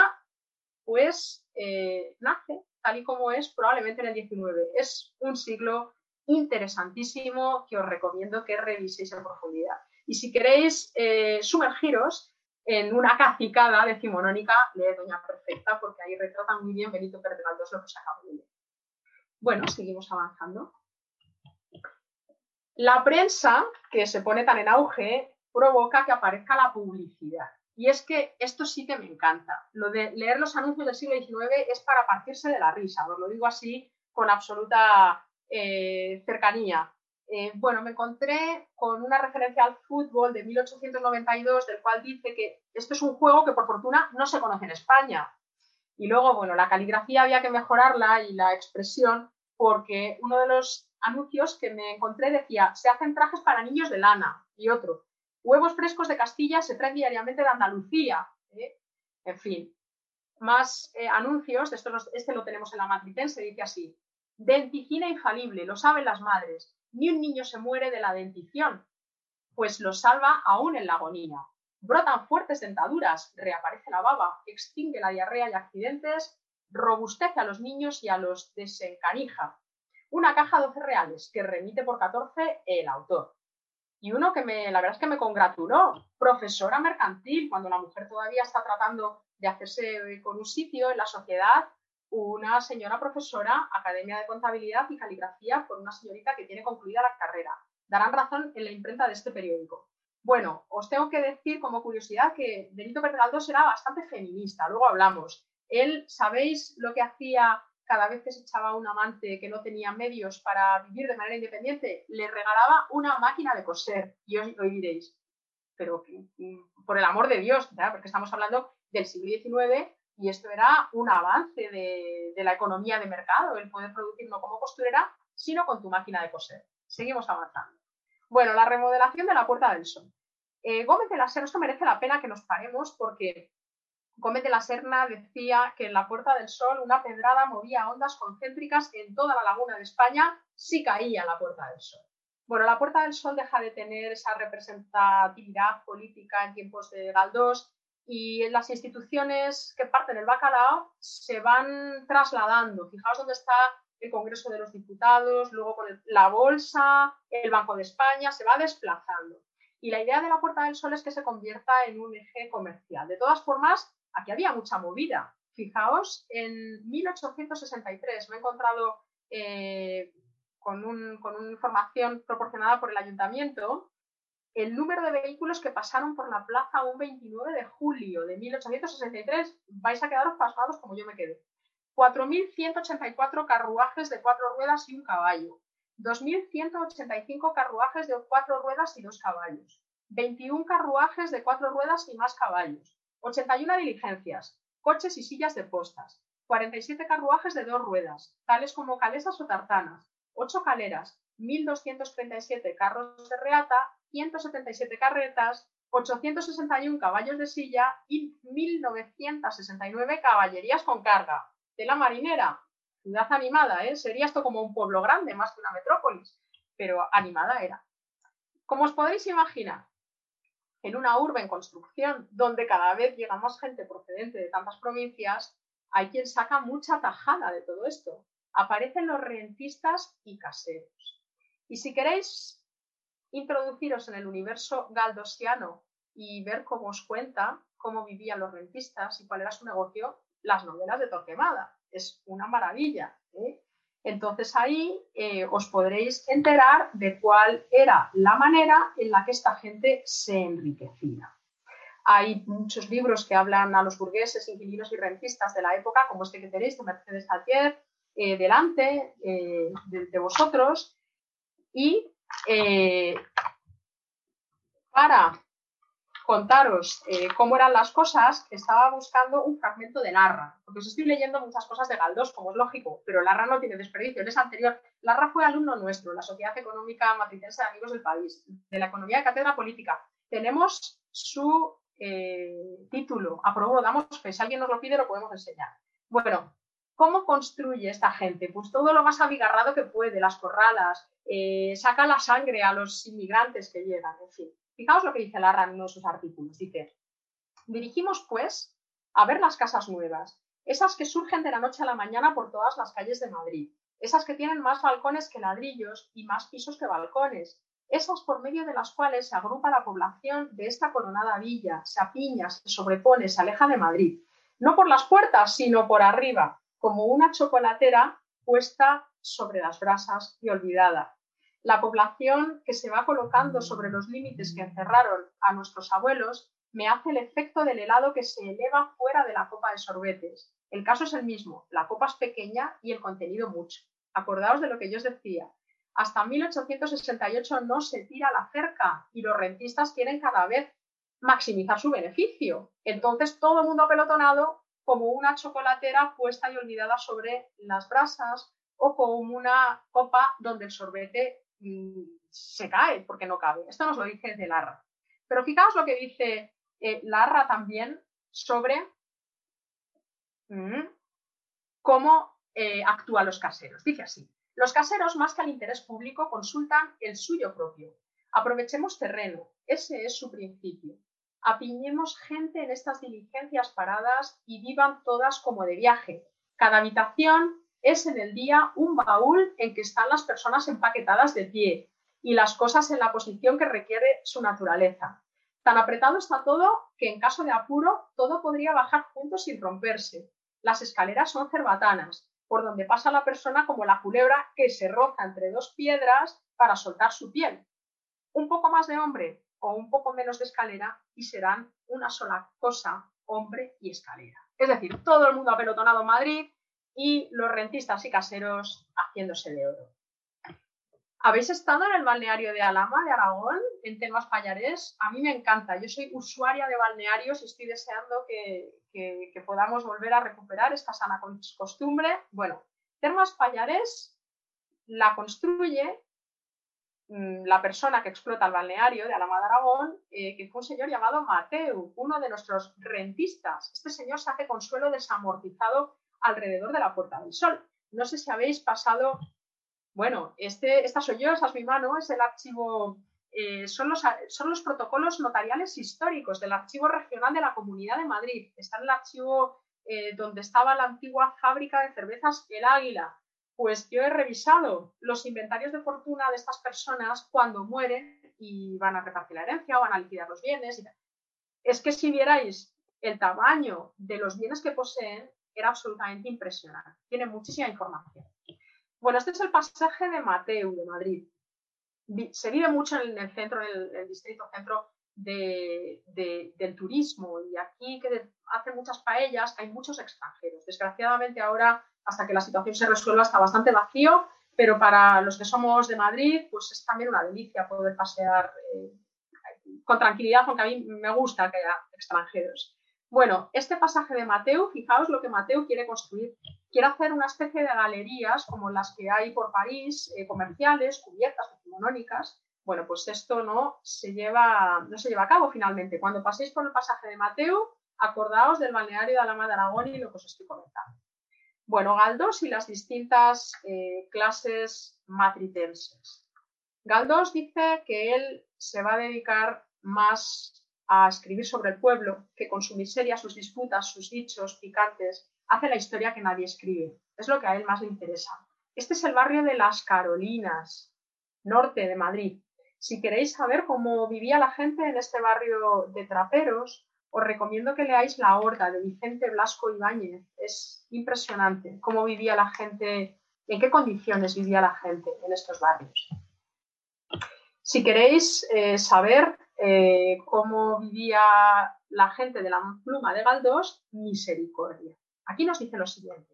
pues, eh, nace tal y como es probablemente en el 19. Es un siglo interesantísimo que os recomiendo que reviséis en profundidad. Y si queréis eh, sumergiros en una cacicada decimonónica, lee Doña Perfecta, porque ahí retrata muy bien Benito Pérez lo que se acaba de leer. Bueno, seguimos avanzando. La prensa, que se pone tan en auge, provoca que aparezca la publicidad. Y es que esto sí que me encanta. Lo de leer los anuncios del siglo XIX es para partirse de la risa, os lo digo así con absoluta eh, cercanía. Eh, bueno, me encontré con una referencia al fútbol de 1892, del cual dice que esto es un juego que por fortuna no se conoce en España. Y luego, bueno, la caligrafía había que mejorarla y la expresión, porque uno de los anuncios que me encontré decía, se hacen trajes para niños de lana, y otro, huevos frescos de Castilla se traen diariamente de Andalucía. ¿eh? En fin, más anuncios, esto este lo tenemos en la matritense, dice así, Denticina infalible, lo saben las madres. Ni un niño se muere de la dentición, pues lo salva aún en la agonía. Brotan fuertes dentaduras, reaparece la baba, extingue la diarrea y accidentes, robustece a los niños y a los desencanija. Una caja de 12 reales que remite por 14 el autor. Y uno que me, la verdad es que me congratuló, profesora mercantil, cuando la mujer todavía está tratando de hacerse con un sitio en la sociedad una señora profesora, Academia de Contabilidad y Caligrafía, por una señorita que tiene concluida la carrera. Darán razón en la imprenta de este periódico. Bueno, os tengo que decir como curiosidad que Benito Pérez era bastante feminista, luego hablamos. Él, ¿sabéis lo que hacía cada vez que se echaba un amante que no tenía medios para vivir de manera independiente? Le regalaba una máquina de coser. Y os diréis, pero mm, por el amor de Dios, porque estamos hablando del siglo XIX y esto era un avance de, la economía de mercado, el poder producir no como costurera, sino con tu máquina de coser. Seguimos avanzando. Bueno, la remodelación de la Puerta del Sol. Eh, Gómez de la Serna, esto merece la pena que nos paremos porque Gómez de la Serna decía que en la Puerta del Sol una pedrada movía ondas concéntricas en toda la laguna de España si caía la Puerta del Sol. Bueno, la Puerta del Sol deja de tener esa representatividad política en tiempos de Galdós y las instituciones que parten el bacalao se van trasladando. Fijaos dónde está el Congreso de los Diputados, luego con la Bolsa, el Banco de España, se va desplazando. Y la idea de la Puerta del Sol es que se convierta en un eje comercial. De todas formas, aquí había mucha movida. Fijaos, en 1863 me he encontrado eh, con, con una información proporcionada por el ayuntamiento el número de vehículos que pasaron por la plaza un 29 de julio de 1863, vais a quedaros pasmados como yo me quedé. 4.184 carruajes de cuatro ruedas y un caballo. 2.185 carruajes de cuatro ruedas y dos caballos. 21 carruajes de cuatro ruedas y más caballos. 81 diligencias, coches y sillas de postas. 47 carruajes de dos ruedas, tales como calesas o tartanas. 8 caleras, 1.237 carros de reata 177 carretas, 861 caballos de silla y 1.969 caballerías con carga. De la marinera, ciudad animada, ¿eh? Sería esto como un pueblo grande, más que una metrópolis, pero animada era. Como os podéis imaginar, en una urbe en construcción donde cada vez llega más gente procedente de tantas provincias, hay quien saca mucha tajada de todo esto. Aparecen los rentistas y caseros. Y si queréis introduciros en el universo galdosiano y ver cómo os cuenta cómo vivían los rentistas y cuál era su negocio, las novelas de Torquemada. Es una maravilla. ¿eh? Entonces ahí eh, os podréis enterar de cuál era la manera en la que esta gente se enriquecía. Hay muchos libros que hablan a los burgueses, inquilinos y rentistas de la época, como este que tenéis de Mercedes Altier, eh, delante de, vosotros, y eh, para contaros eh, cómo eran las cosas, estaba buscando un fragmento de Larra, porque os estoy leyendo muchas cosas de Galdós, como es lógico, pero Larra no tiene desperdicio, él es anterior. Larra fue alumno nuestro, la Sociedad Económica Matricense de Amigos del País, de la Economía de Cátedra Política. Tenemos su eh, título, aprobó, damos fe, si alguien nos lo pide lo podemos enseñar. Bueno, ¿cómo construye esta gente? Pues todo lo más abigarrado que puede, las corralas, eh, saca la sangre a los inmigrantes que llegan, en fin. Fijaos lo que dice Larra en uno de sus artículos. Dice, dirigimos pues a ver las casas nuevas, esas que surgen de la noche a la mañana por todas las calles de Madrid, esas que tienen más balcones que ladrillos y más pisos que balcones, esas por medio de las cuales se agrupa la población de esta coronada villa, se apiña, se sobrepone, se aleja de Madrid, no por las puertas, sino por arriba, como una chocolatera puesta sobre las brasas y olvidada la población que se va colocando sobre los límites que encerraron a nuestros abuelos me hace el efecto del helado que se eleva fuera de la copa de sorbetes. El caso es el mismo, la copa es pequeña y el contenido mucho. Acordaos de lo que yo os decía. Hasta 1868 no se tira la cerca y los rentistas quieren cada vez maximizar su beneficio. Entonces todo el mundo apelotonado como una chocolatera puesta y olvidada sobre las brasas o como una copa donde el sorbete se cae porque no cabe. Esto nos lo dice de Larra. Pero fijaos lo que dice eh, Larra también sobre mm, cómo eh, actúan los caseros. Dice así, los caseros más que al interés público consultan el suyo propio. Aprovechemos terreno, ese es su principio. Apiñemos gente en estas diligencias paradas y vivan todas como de viaje. Cada habitación es en el día un baúl en que están las personas empaquetadas de pie y las cosas en la posición que requiere su naturaleza. Tan apretado está todo que en caso de apuro todo podría bajar juntos sin romperse. Las escaleras son cerbatanas, por donde pasa la persona como la culebra que se roza entre dos piedras para soltar su piel. Un poco más de hombre o un poco menos de escalera y serán una sola cosa, hombre y escalera. Es decir, todo el mundo apelotonado en Madrid, y los rentistas y caseros haciéndose de oro. ¿Habéis estado en el balneario de Alama, de Aragón, en Termas Payarés? A mí me encanta. Yo soy usuaria de balnearios y estoy deseando que, podamos volver a recuperar esta sana costumbre. Bueno, Termas Payarés la construye la persona que explota el balneario de Alama de Aragón, eh, que fue un señor llamado Mateu, uno de nuestros rentistas. Este señor se hace consuelo desamortizado alrededor de la Puerta del Sol. No sé si habéis pasado, bueno, este, esta soy yo, mi mano, es el archivo, eh, son, los, son los protocolos notariales históricos del Archivo Regional de la Comunidad de Madrid. Está en el archivo eh, donde estaba la antigua fábrica de cervezas El Águila. Pues yo he revisado los inventarios de fortuna de estas personas cuando mueren y van a repartir la herencia o van a liquidar los bienes. Es que si vierais el tamaño de los bienes que poseen, era absolutamente impresionante. Tiene muchísima información. Bueno, este es el pasaje de Mateu, de Madrid. Se vive mucho en el centro, en el, distrito centro del turismo y aquí que hacen muchas paellas hay muchos extranjeros. Desgraciadamente ahora, hasta que la situación se resuelva, está bastante vacío, pero para los que somos de Madrid, pues es también una delicia poder pasear eh, con tranquilidad, aunque a mí me gusta que haya extranjeros. Bueno, este pasaje de Mateo, fijaos lo que Mateo quiere construir. Quiere hacer una especie de galerías como las que hay por París, eh, comerciales, cubiertas, decimonónicas. Bueno, pues esto no se, lleva, no se lleva a cabo finalmente. Cuando paséis por el pasaje de Mateo, acordaos del balneario de Alama de Aragón y lo que os estoy comentando. Bueno, Galdós y las distintas eh, clases matritenses. Galdós dice que él se va a dedicar más a escribir sobre el pueblo, que con su miseria, sus disputas, sus dichos picantes, hace la historia que nadie escribe. Es lo que a él más le interesa. Este es el barrio de las Carolinas, norte de Madrid. Si queréis saber cómo vivía la gente en este barrio de traperos, os recomiendo que leáis La Horda de Vicente Blasco Ibáñez. Es impresionante cómo vivía la gente, en qué condiciones vivía la gente en estos barrios. Si queréis eh, saber eh, cómo vivía la gente de la pluma de Galdós, misericordia. Aquí nos dice lo siguiente.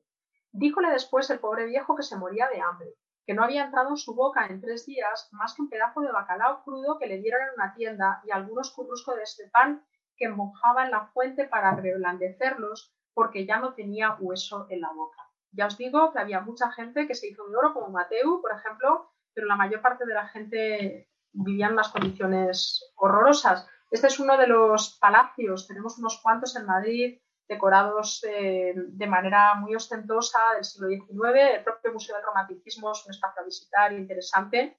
Díjole después el pobre viejo que se moría de hambre, que no había entrado en su boca en tres días más que un pedazo de bacalao crudo que le dieron en una tienda y algunos curruscos de este pan que mojaba en la fuente para reblandecerlos porque ya no tenía hueso en la boca. Ya os digo que había mucha gente que se hizo de oro, como Mateu, por ejemplo, pero la mayor parte de la gente vivía en unas condiciones horrorosas. Este es uno de los palacios, tenemos unos cuantos en Madrid, decorados eh, de manera muy ostentosa del siglo XIX. El propio Museo del Romanticismo es un espacio a visitar interesante.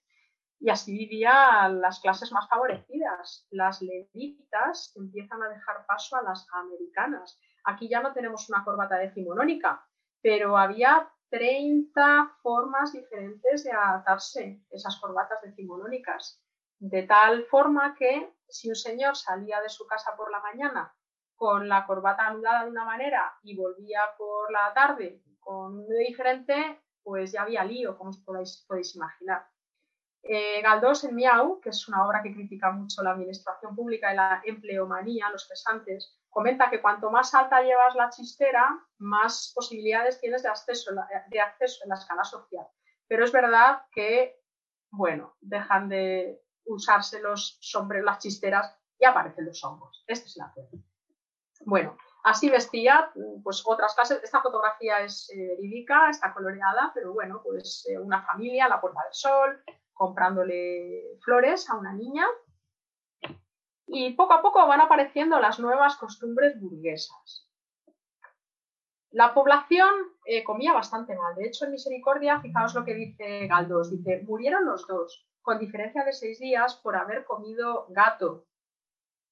Y así vivían las clases más favorecidas. Las levitas empiezan a dejar paso a las americanas. Aquí ya no tenemos una corbata decimonónica, pero había 30 formas diferentes de atarse esas corbatas decimonónicas. De tal forma que si un señor salía de su casa por la mañana con la corbata anudada de una manera y volvía por la tarde con uno diferente, pues ya había lío, como os podéis, imaginar. Eh, Galdós en Miau, que es una obra que critica mucho la administración pública y la empleomanía, los cesantes, comenta que cuanto más alta llevas la chistera, más posibilidades tienes de acceso, de acceso en la escala social. Pero es verdad que, bueno, dejan de usarse los sombreros, las chisteras y aparecen los hongos. Este es el acuerdo. Bueno, así vestía, pues otras clases. Esta fotografía es eh, verídica, está coloreada, pero bueno, pues eh, una familia la Puerta del Sol, comprándole flores a una niña. Y poco a poco van apareciendo las nuevas costumbres burguesas. La población eh, comía bastante mal. De hecho, en Misericordia, fijaos lo que dice Galdós. Dice, murieron los dos, con diferencia de seis días, por haber comido gato.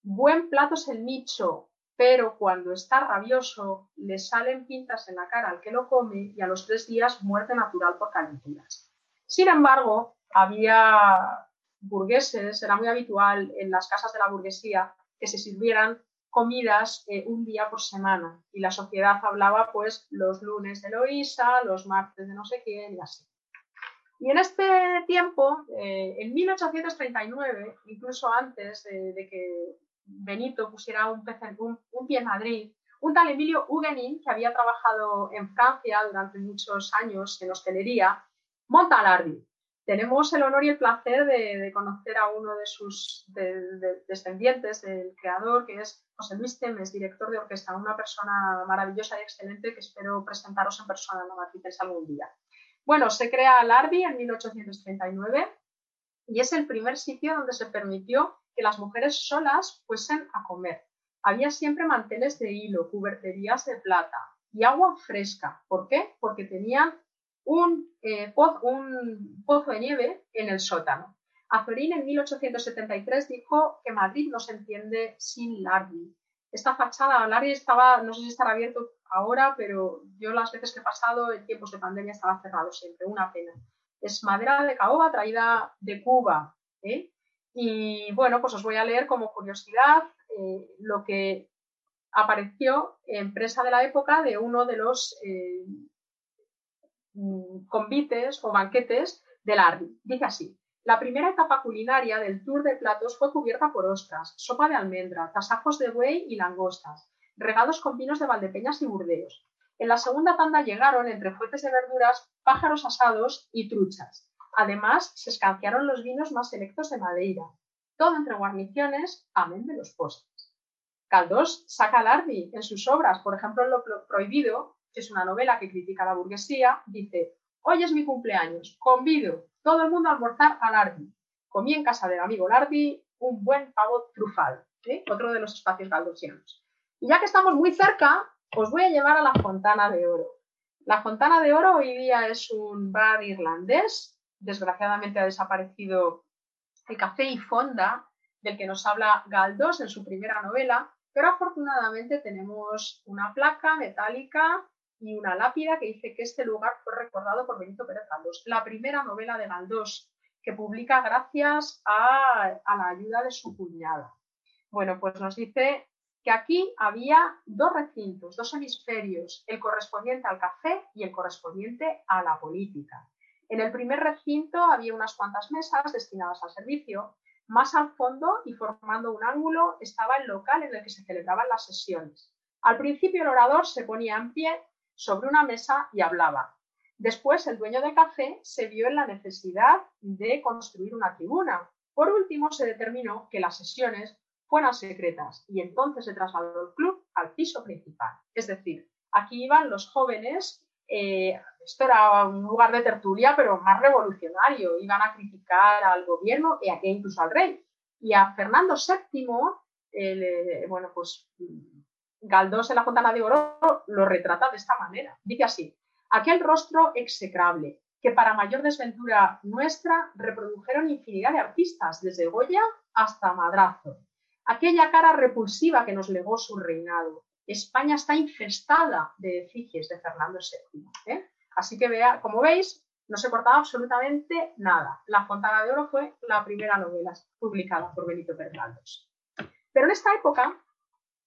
Buen plato es el nicho, pero cuando está rabioso le salen pintas en la cara al que lo come y a los tres días muerte natural por calenturas. Sin embargo, había burgueses, era muy habitual en las casas de la burguesía que se sirvieran comidas eh, un día por semana y la sociedad hablaba pues los lunes de Loisa, los martes de no sé quién y así. Y en este tiempo, eh, en 1839, incluso antes de que Benito pusiera un, pie en Madrid, un tal Emilio Huguenin, que había trabajado en Francia durante muchos años en hostelería, monta Alardi. Tenemos el honor y el placer de, conocer a uno de sus descendientes del creador, que es José Luis Temes, director de orquesta, una persona maravillosa y excelente que espero presentaros en persona en la Matrices algún día. Bueno, se crea Alardi en 1839 y es el primer sitio donde se permitió que las mujeres solas fuesen a comer. Había siempre manteles de hilo, cuberterías de plata y agua fresca. ¿Por qué? Porque tenían un, eh, un pozo de nieve en el sótano. Azorín en 1873 dijo que Madrid no se entiende sin Lardi. Esta fachada, Lardi estaba, no sé si estará abierto ahora, pero yo las veces que he pasado en tiempos de pandemia estaba cerrado siempre, una pena. Es madera de caoba traída de Cuba. ¿eh? Y bueno, pues os voy a leer como curiosidad eh, lo que apareció en prensa de la época de uno de los convites o banquetes del Ardi. Dice así. La primera etapa culinaria del tour de platos fue cubierta por ostras, sopa de almendra, tasajos de buey y langostas, regados con vinos de Valdepeñas y Burdeos. En la segunda tanda llegaron, entre fuentes de verduras, pájaros asados y truchas. Además, se escanciaron los vinos más selectos de Madeira. Todo entre guarniciones, amén de los postres. Caldós saca al Ardi en sus obras, por ejemplo, en Lo Prohibido, es una novela que critica la burguesía, dice: Hoy es mi cumpleaños, convido todo el mundo a almorzar al Ardi. Comí en casa del amigo Lardi un buen pavo trufal, ¿eh? otro de los espacios galdosianos. Y ya que estamos muy cerca, os voy a llevar a la Fontana de Oro. La Fontana de Oro hoy día es un bar irlandés desgraciadamente ha desaparecido el café y fonda del que nos habla Galdós en su primera novela, pero afortunadamente tenemos una placa metálica y una lápida que dice que este lugar fue recordado por Benito Pérez Galdós, la primera novela de Galdós que publica gracias a, a la ayuda de su cuñada. Bueno, pues nos dice que aquí había dos recintos, dos hemisferios, el correspondiente al café y el correspondiente a la política. En el primer recinto había unas cuantas mesas destinadas al servicio. Más al fondo y formando un ángulo estaba el local en el que se celebraban las sesiones. Al principio el orador se ponía en pie sobre una mesa y hablaba. Después, el dueño del café se vio en la necesidad de construir una tribuna. Por último, se determinó que las sesiones fueran secretas y entonces se trasladó el club al piso principal. Es decir, aquí iban los jóvenes, eh, esto era un lugar de tertulia, pero más revolucionario, iban a criticar al gobierno e incluso al rey. Y a Fernando VII, eh, bueno, pues Galdós en la Fontana de Oro lo retrata de esta manera. Dice así, aquel rostro execrable que para mayor desventura nuestra reprodujeron infinidad de artistas, desde Goya hasta Madrazo. Aquella cara repulsiva que nos legó su reinado. España está infestada de efigies de Fernando VII. ¿eh? Así que vea, como veis, no se cortaba absolutamente nada. La Fontana de Oro fue la primera novela publicada por Benito Pérez Pero en esta época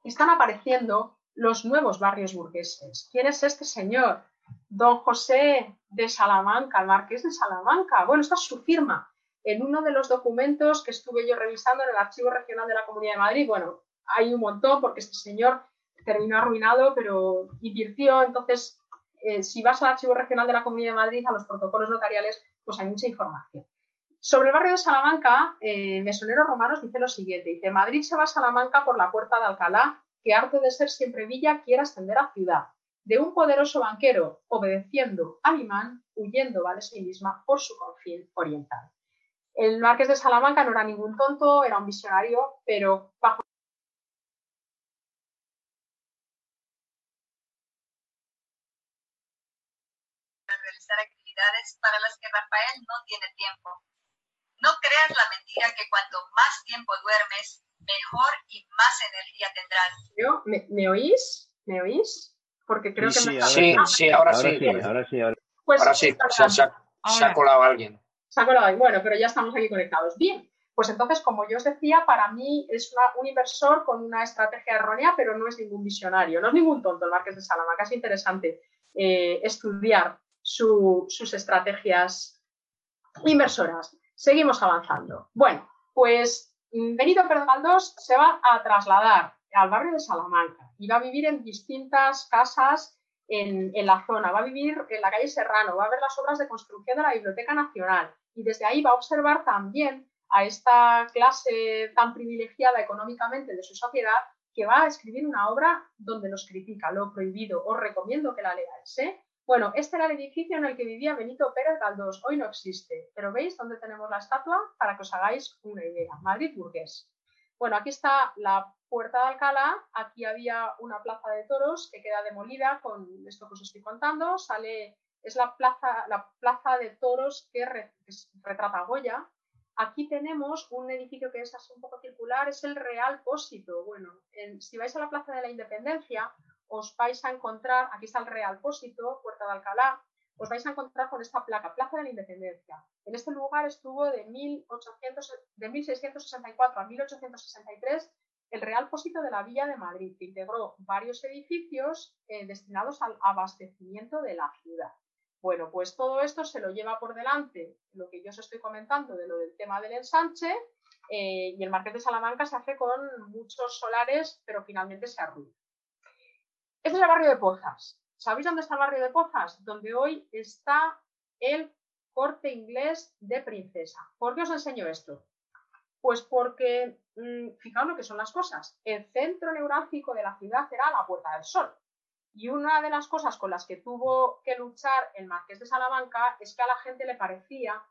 están apareciendo los nuevos barrios burgueses. ¿Quién es este señor? Don José de Salamanca, el marqués de Salamanca. Bueno, esta es su firma. En uno de los documentos que estuve yo revisando en el Archivo Regional de la Comunidad de Madrid, bueno, hay un montón porque este señor terminó arruinado, pero invirtió. Entonces, eh, si vas al Archivo Regional de la Comunidad de Madrid, a los protocolos notariales, pues hay mucha información. Sobre el barrio de Salamanca, eh, Mesoneros Romanos dice lo siguiente, dice, Madrid se va a Salamanca por la puerta de Alcalá, que harto de ser siempre villa quiere ascender a ciudad. De un poderoso banquero, obedeciendo al imán, huyendo va de sí misma por su confín oriental. El marqués de Salamanca no era ningún tonto, era un visionario, pero bajo para las que Rafael no tiene tiempo no creas la mentira que cuanto más tiempo duermes, mejor y más energía tendrás. ¿Me, oís? ¿Me oís? Porque creo que me sí, sí, ahora, sí, ahora sí, ahora pues sí. se, ha, colado alguien. Se ha colado alguien. Bueno, pero ya estamos aquí conectados. Bien, pues entonces, como yo os decía, para mí es un inversor con una estrategia errónea, pero no es ningún visionario, no es ningún tonto el Marqués de Salamanca. Es interesante eh, estudiar sus estrategias inversoras. Seguimos avanzando. Bueno, pues mm, Benito Pérez Galdós se va a trasladar al barrio de Salamanca y va a vivir en distintas casas en, la zona. Va a vivir en la calle Serrano, va a ver las obras de construcción de la Biblioteca Nacional y desde ahí va a observar también a esta clase tan privilegiada económicamente de su sociedad que va a escribir una obra donde nos critica lo prohibido. Os recomiendo que la leáis. ¿eh? Bueno, este era el edificio en el que vivía Benito Pérez Galdós. Hoy no existe, pero ¿veis dónde tenemos la estatua? Para que os hagáis una idea. Madrid burgués. Bueno, aquí está la Puerta de Alcalá. Aquí había una plaza de toros que queda demolida con esto que os estoy contando. Sale, es la plaza, la plaza de toros que, retrata Goya. Aquí tenemos un edificio que es así un poco circular, es el Real Pósito. Bueno, si vais a la Plaza de la Independencia, os vais a encontrar, aquí está el Real Pósito, Puerta de Alcalá, os vais a encontrar con esta placa, Plaza de la Independencia. En este lugar estuvo de, 1800, de 1664 a 1863 el Real Pósito de la Villa de Madrid, que integró varios edificios eh, destinados al abastecimiento de la ciudad. Bueno, pues todo esto se lo lleva por delante lo que yo os estoy comentando de lo del tema del ensanche eh, y el Marqués de Salamanca se hace con muchos solares, pero finalmente se arruina. Este es el barrio de Pozas. ¿Sabéis dónde está el barrio de Pozas? Donde hoy está el corte inglés de Princesa. ¿Por qué os enseño esto? Pues porque, mm, fijaos lo que son las cosas. El centro neurálgico de la ciudad era la Puerta del Sol. Y una de las cosas con las que tuvo que luchar el marqués de Salamanca es que a la gente le parecía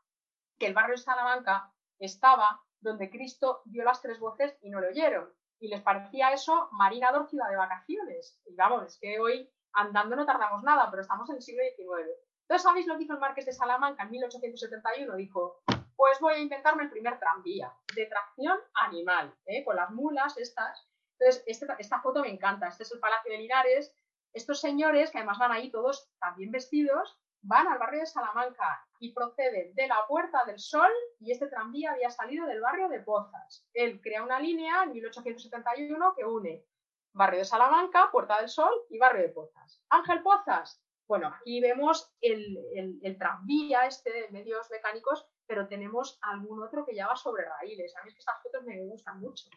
que el barrio de Salamanca estaba donde Cristo dio las tres voces y no le oyeron y les parecía eso Marina Dor de vacaciones. Y vamos, es que hoy andando no tardamos nada, pero estamos en el siglo XIX. Entonces, ¿sabéis lo que hizo el Marqués de Salamanca en 1871? Dijo, pues voy a inventarme el primer tranvía de tracción animal, ¿eh? con las mulas estas. Entonces, este, esta foto me encanta. Este es el Palacio de Linares. Estos señores, que además van ahí todos también vestidos, van al barrio de Salamanca y proceden de la Puerta del Sol y este tranvía había salido del barrio de Pozas. Él crea una línea en 1871 que une barrio de Salamanca, Puerta del Sol y barrio de Pozas. Ángel Pozas. Bueno, aquí vemos el, tranvía este de medios mecánicos, pero tenemos algún otro que ya va sobre raíles. A mí es que estas fotos me gustan mucho.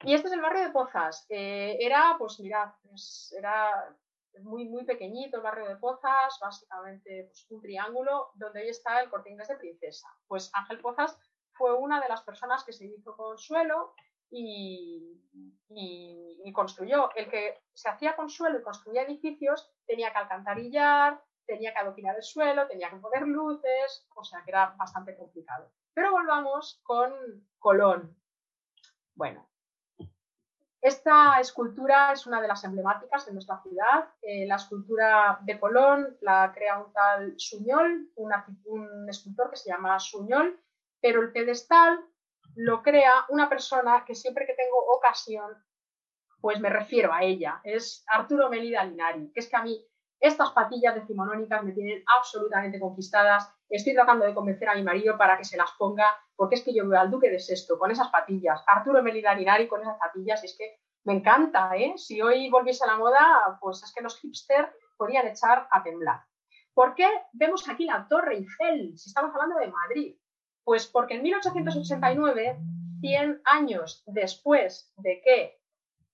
Y este es el barrio de Pozas. Eh, era, pues mirad, era muy, muy pequeñito, el barrio de Pozas, básicamente pues, un triángulo, donde hoy está el Corte Inglés de Princesa. Pues Ángel Pozas fue una de las personas que se hizo consuelo y, y, construyó. El que se hacía consuelo y construía edificios tenía que alcantarillar, tenía que adoquinar el suelo, tenía que poner luces, o sea que era bastante complicado. Pero volvamos con Colón. Bueno, esta escultura es una de las emblemáticas de nuestra ciudad. Eh, la escultura de Colón la crea un tal Suñol, un escultor que se llama Suñol, pero el pedestal lo crea una persona que siempre que tengo ocasión, pues me refiero a ella. Es Arturo Melida Linari, que es que a mí estas patillas decimonónicas me tienen absolutamente conquistadas. Estoy tratando de convencer a mi marido para que se las ponga, porque es que yo veo al Duque de Sesto con esas patillas, Arturo Melida Linari con esas patillas, y es que me encanta, ¿eh? Si hoy volviese a la moda, pues es que los hipsters podrían echar a temblar. ¿Por qué vemos aquí la Torre Eiffel? Si estamos hablando de Madrid. Pues porque en 1889, 100 años después de que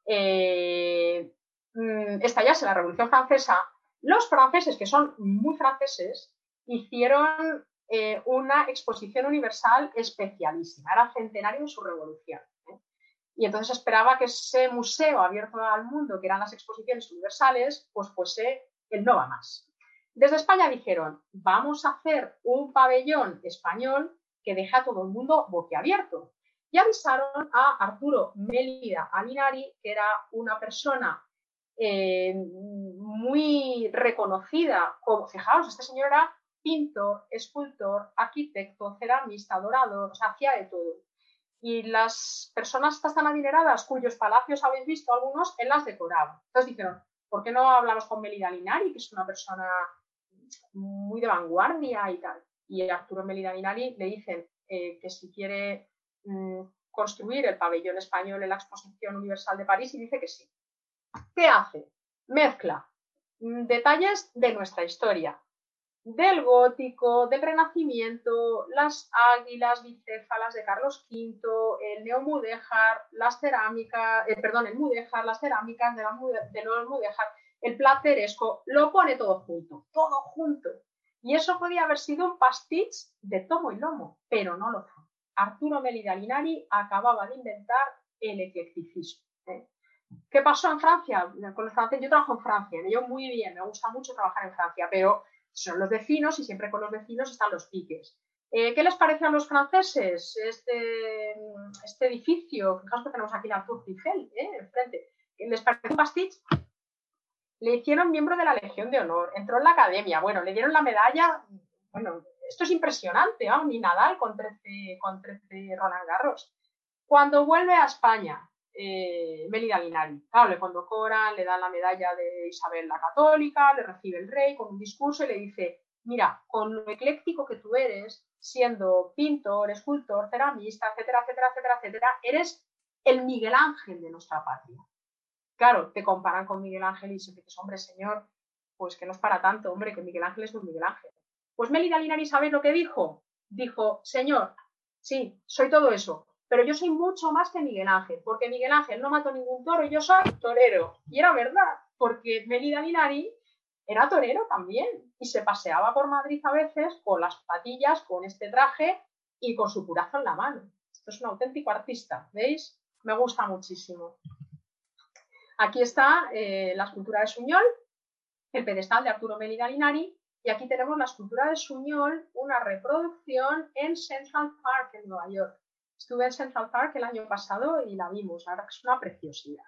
eh, mm, estallase la Revolución Francesa, los franceses, que son muy franceses, hicieron eh, una exposición universal especialísima. Era centenario de su revolución. ¿eh? Y entonces esperaba que ese museo abierto al mundo, que eran las exposiciones universales, pues fuese el no va más. Desde España dijeron, vamos a hacer un pabellón español que deje a todo el mundo boquiabierto. Y avisaron a Arturo Mélida Aminari, que era una persona eh, muy reconocida, como, fijaos, este señor era pintor, escultor, arquitecto, ceramista, dorador, o sea, hacía de todo. Y las personas tan adineradas, cuyos palacios habéis visto algunos, él las decoraba. Entonces dijeron, ¿por qué no hablamos con Melida Linari, que es una persona muy de vanguardia y tal? Y Arturo Melida Linari le dicen eh, que si quiere mm, construir el pabellón español en la Exposición Universal de París y dice que sí. ¿Qué hace? Mezcla mm, detalles de nuestra historia, del gótico, del renacimiento, las águilas bicéfalas de Carlos V, el neomudéjar, las cerámicas, eh, perdón, el mudéjar, las cerámicas de, la, de los mudéjar, el plateresco, lo pone todo junto, todo junto. Y eso podía haber sido un pastiche de tomo y lomo, pero no lo fue. Arturo Melida Linari acababa de inventar el eclecticismo. ¿eh? ¿Qué pasó en Francia? Con los franceses, yo trabajo en Francia, llevo muy bien, me gusta mucho trabajar en Francia, pero son los vecinos y siempre con los vecinos están los piques. Eh, ¿Qué les parece a los franceses este, este edificio? Fijaos que tenemos aquí la Tour Eiffel, ¿eh? enfrente. ¿Les parece un pastiche? Le hicieron miembro de la Legión de Honor, entró en la academia, bueno, le dieron la medalla. Bueno, esto es impresionante, vamos, ni Nadal con 13, con 13 Roland Garros. Cuando vuelve a España, eh, Melida Linari. Claro, le condecoran, le dan la medalla de Isabel la Católica, le recibe el rey con un discurso y le dice, mira, con lo ecléctico que tú eres, siendo pintor, escultor, ceramista, etcétera, etcétera, etcétera, etcétera, eres el Miguel Ángel de nuestra patria. Claro, te comparan con Miguel Ángel y se dices, hombre, señor, pues que no es para tanto, hombre, que Miguel Ángel es un Miguel Ángel. Pues Melida Linari, ¿sabes lo que dijo? Dijo, señor, sí, soy todo eso, pero yo soy mucho más que Miguel Ángel, porque Miguel Ángel no mató ningún toro y yo soy torero. Y era verdad, porque Melida Linari era torero también y se paseaba por Madrid a veces con las patillas, con este traje y con su curazo en la mano. Esto es un auténtico artista, ¿veis? Me gusta muchísimo. Aquí está eh, la escultura de Suñol, el pedestal de Arturo Melida Linari, y aquí tenemos la escultura de Suñol, una reproducción en Central Park, en Nueva York. Estuve en Central Park el año pasado y la vimos, ahora es una preciosidad.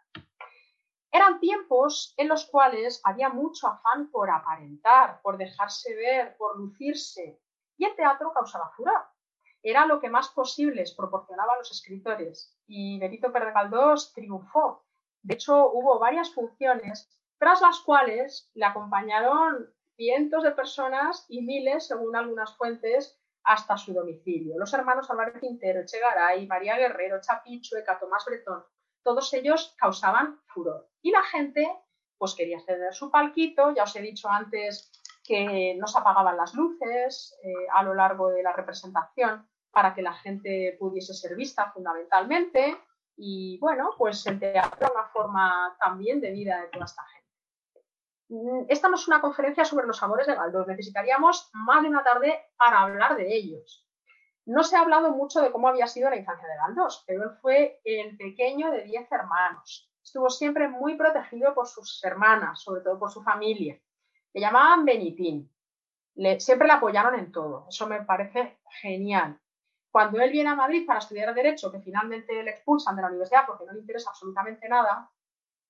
Eran tiempos en los cuales había mucho afán por aparentar, por dejarse ver, por lucirse, y el teatro causaba furor. Era lo que más posibles proporcionaban los escritores, y Benito Pérez Galdós triunfó. De hecho, hubo varias funciones tras las cuales le acompañaron cientos de personas y miles, según algunas fuentes, hasta su domicilio. Los hermanos Álvarez Quintero, Echegaray, María Guerrero, Chapicho, Eca, Tomás Bretón, todos ellos causaban furor. Y la gente, pues quería ceder su palquito, ya os he dicho antes que no se apagaban las luces eh, a lo largo de la representación para que la gente pudiese ser vista fundamentalmente. Y bueno, pues el teatro era una forma también de vida de toda esta gente. Mm, esta no es una conferencia sobre los amores de Galdós, necesitaríamos más de una tarde para hablar de ellos. No se ha hablado mucho de cómo había sido la infancia de Galdós, pero él fue el pequeño de diez hermanos. Estuvo siempre muy protegido por sus hermanas, sobre todo por su familia. Le llamaban Benitín. siempre le apoyaron en todo. Eso me parece genial. Cuando él viene a Madrid para estudiar Derecho, que finalmente le expulsan de la universidad porque no le interesa absolutamente nada,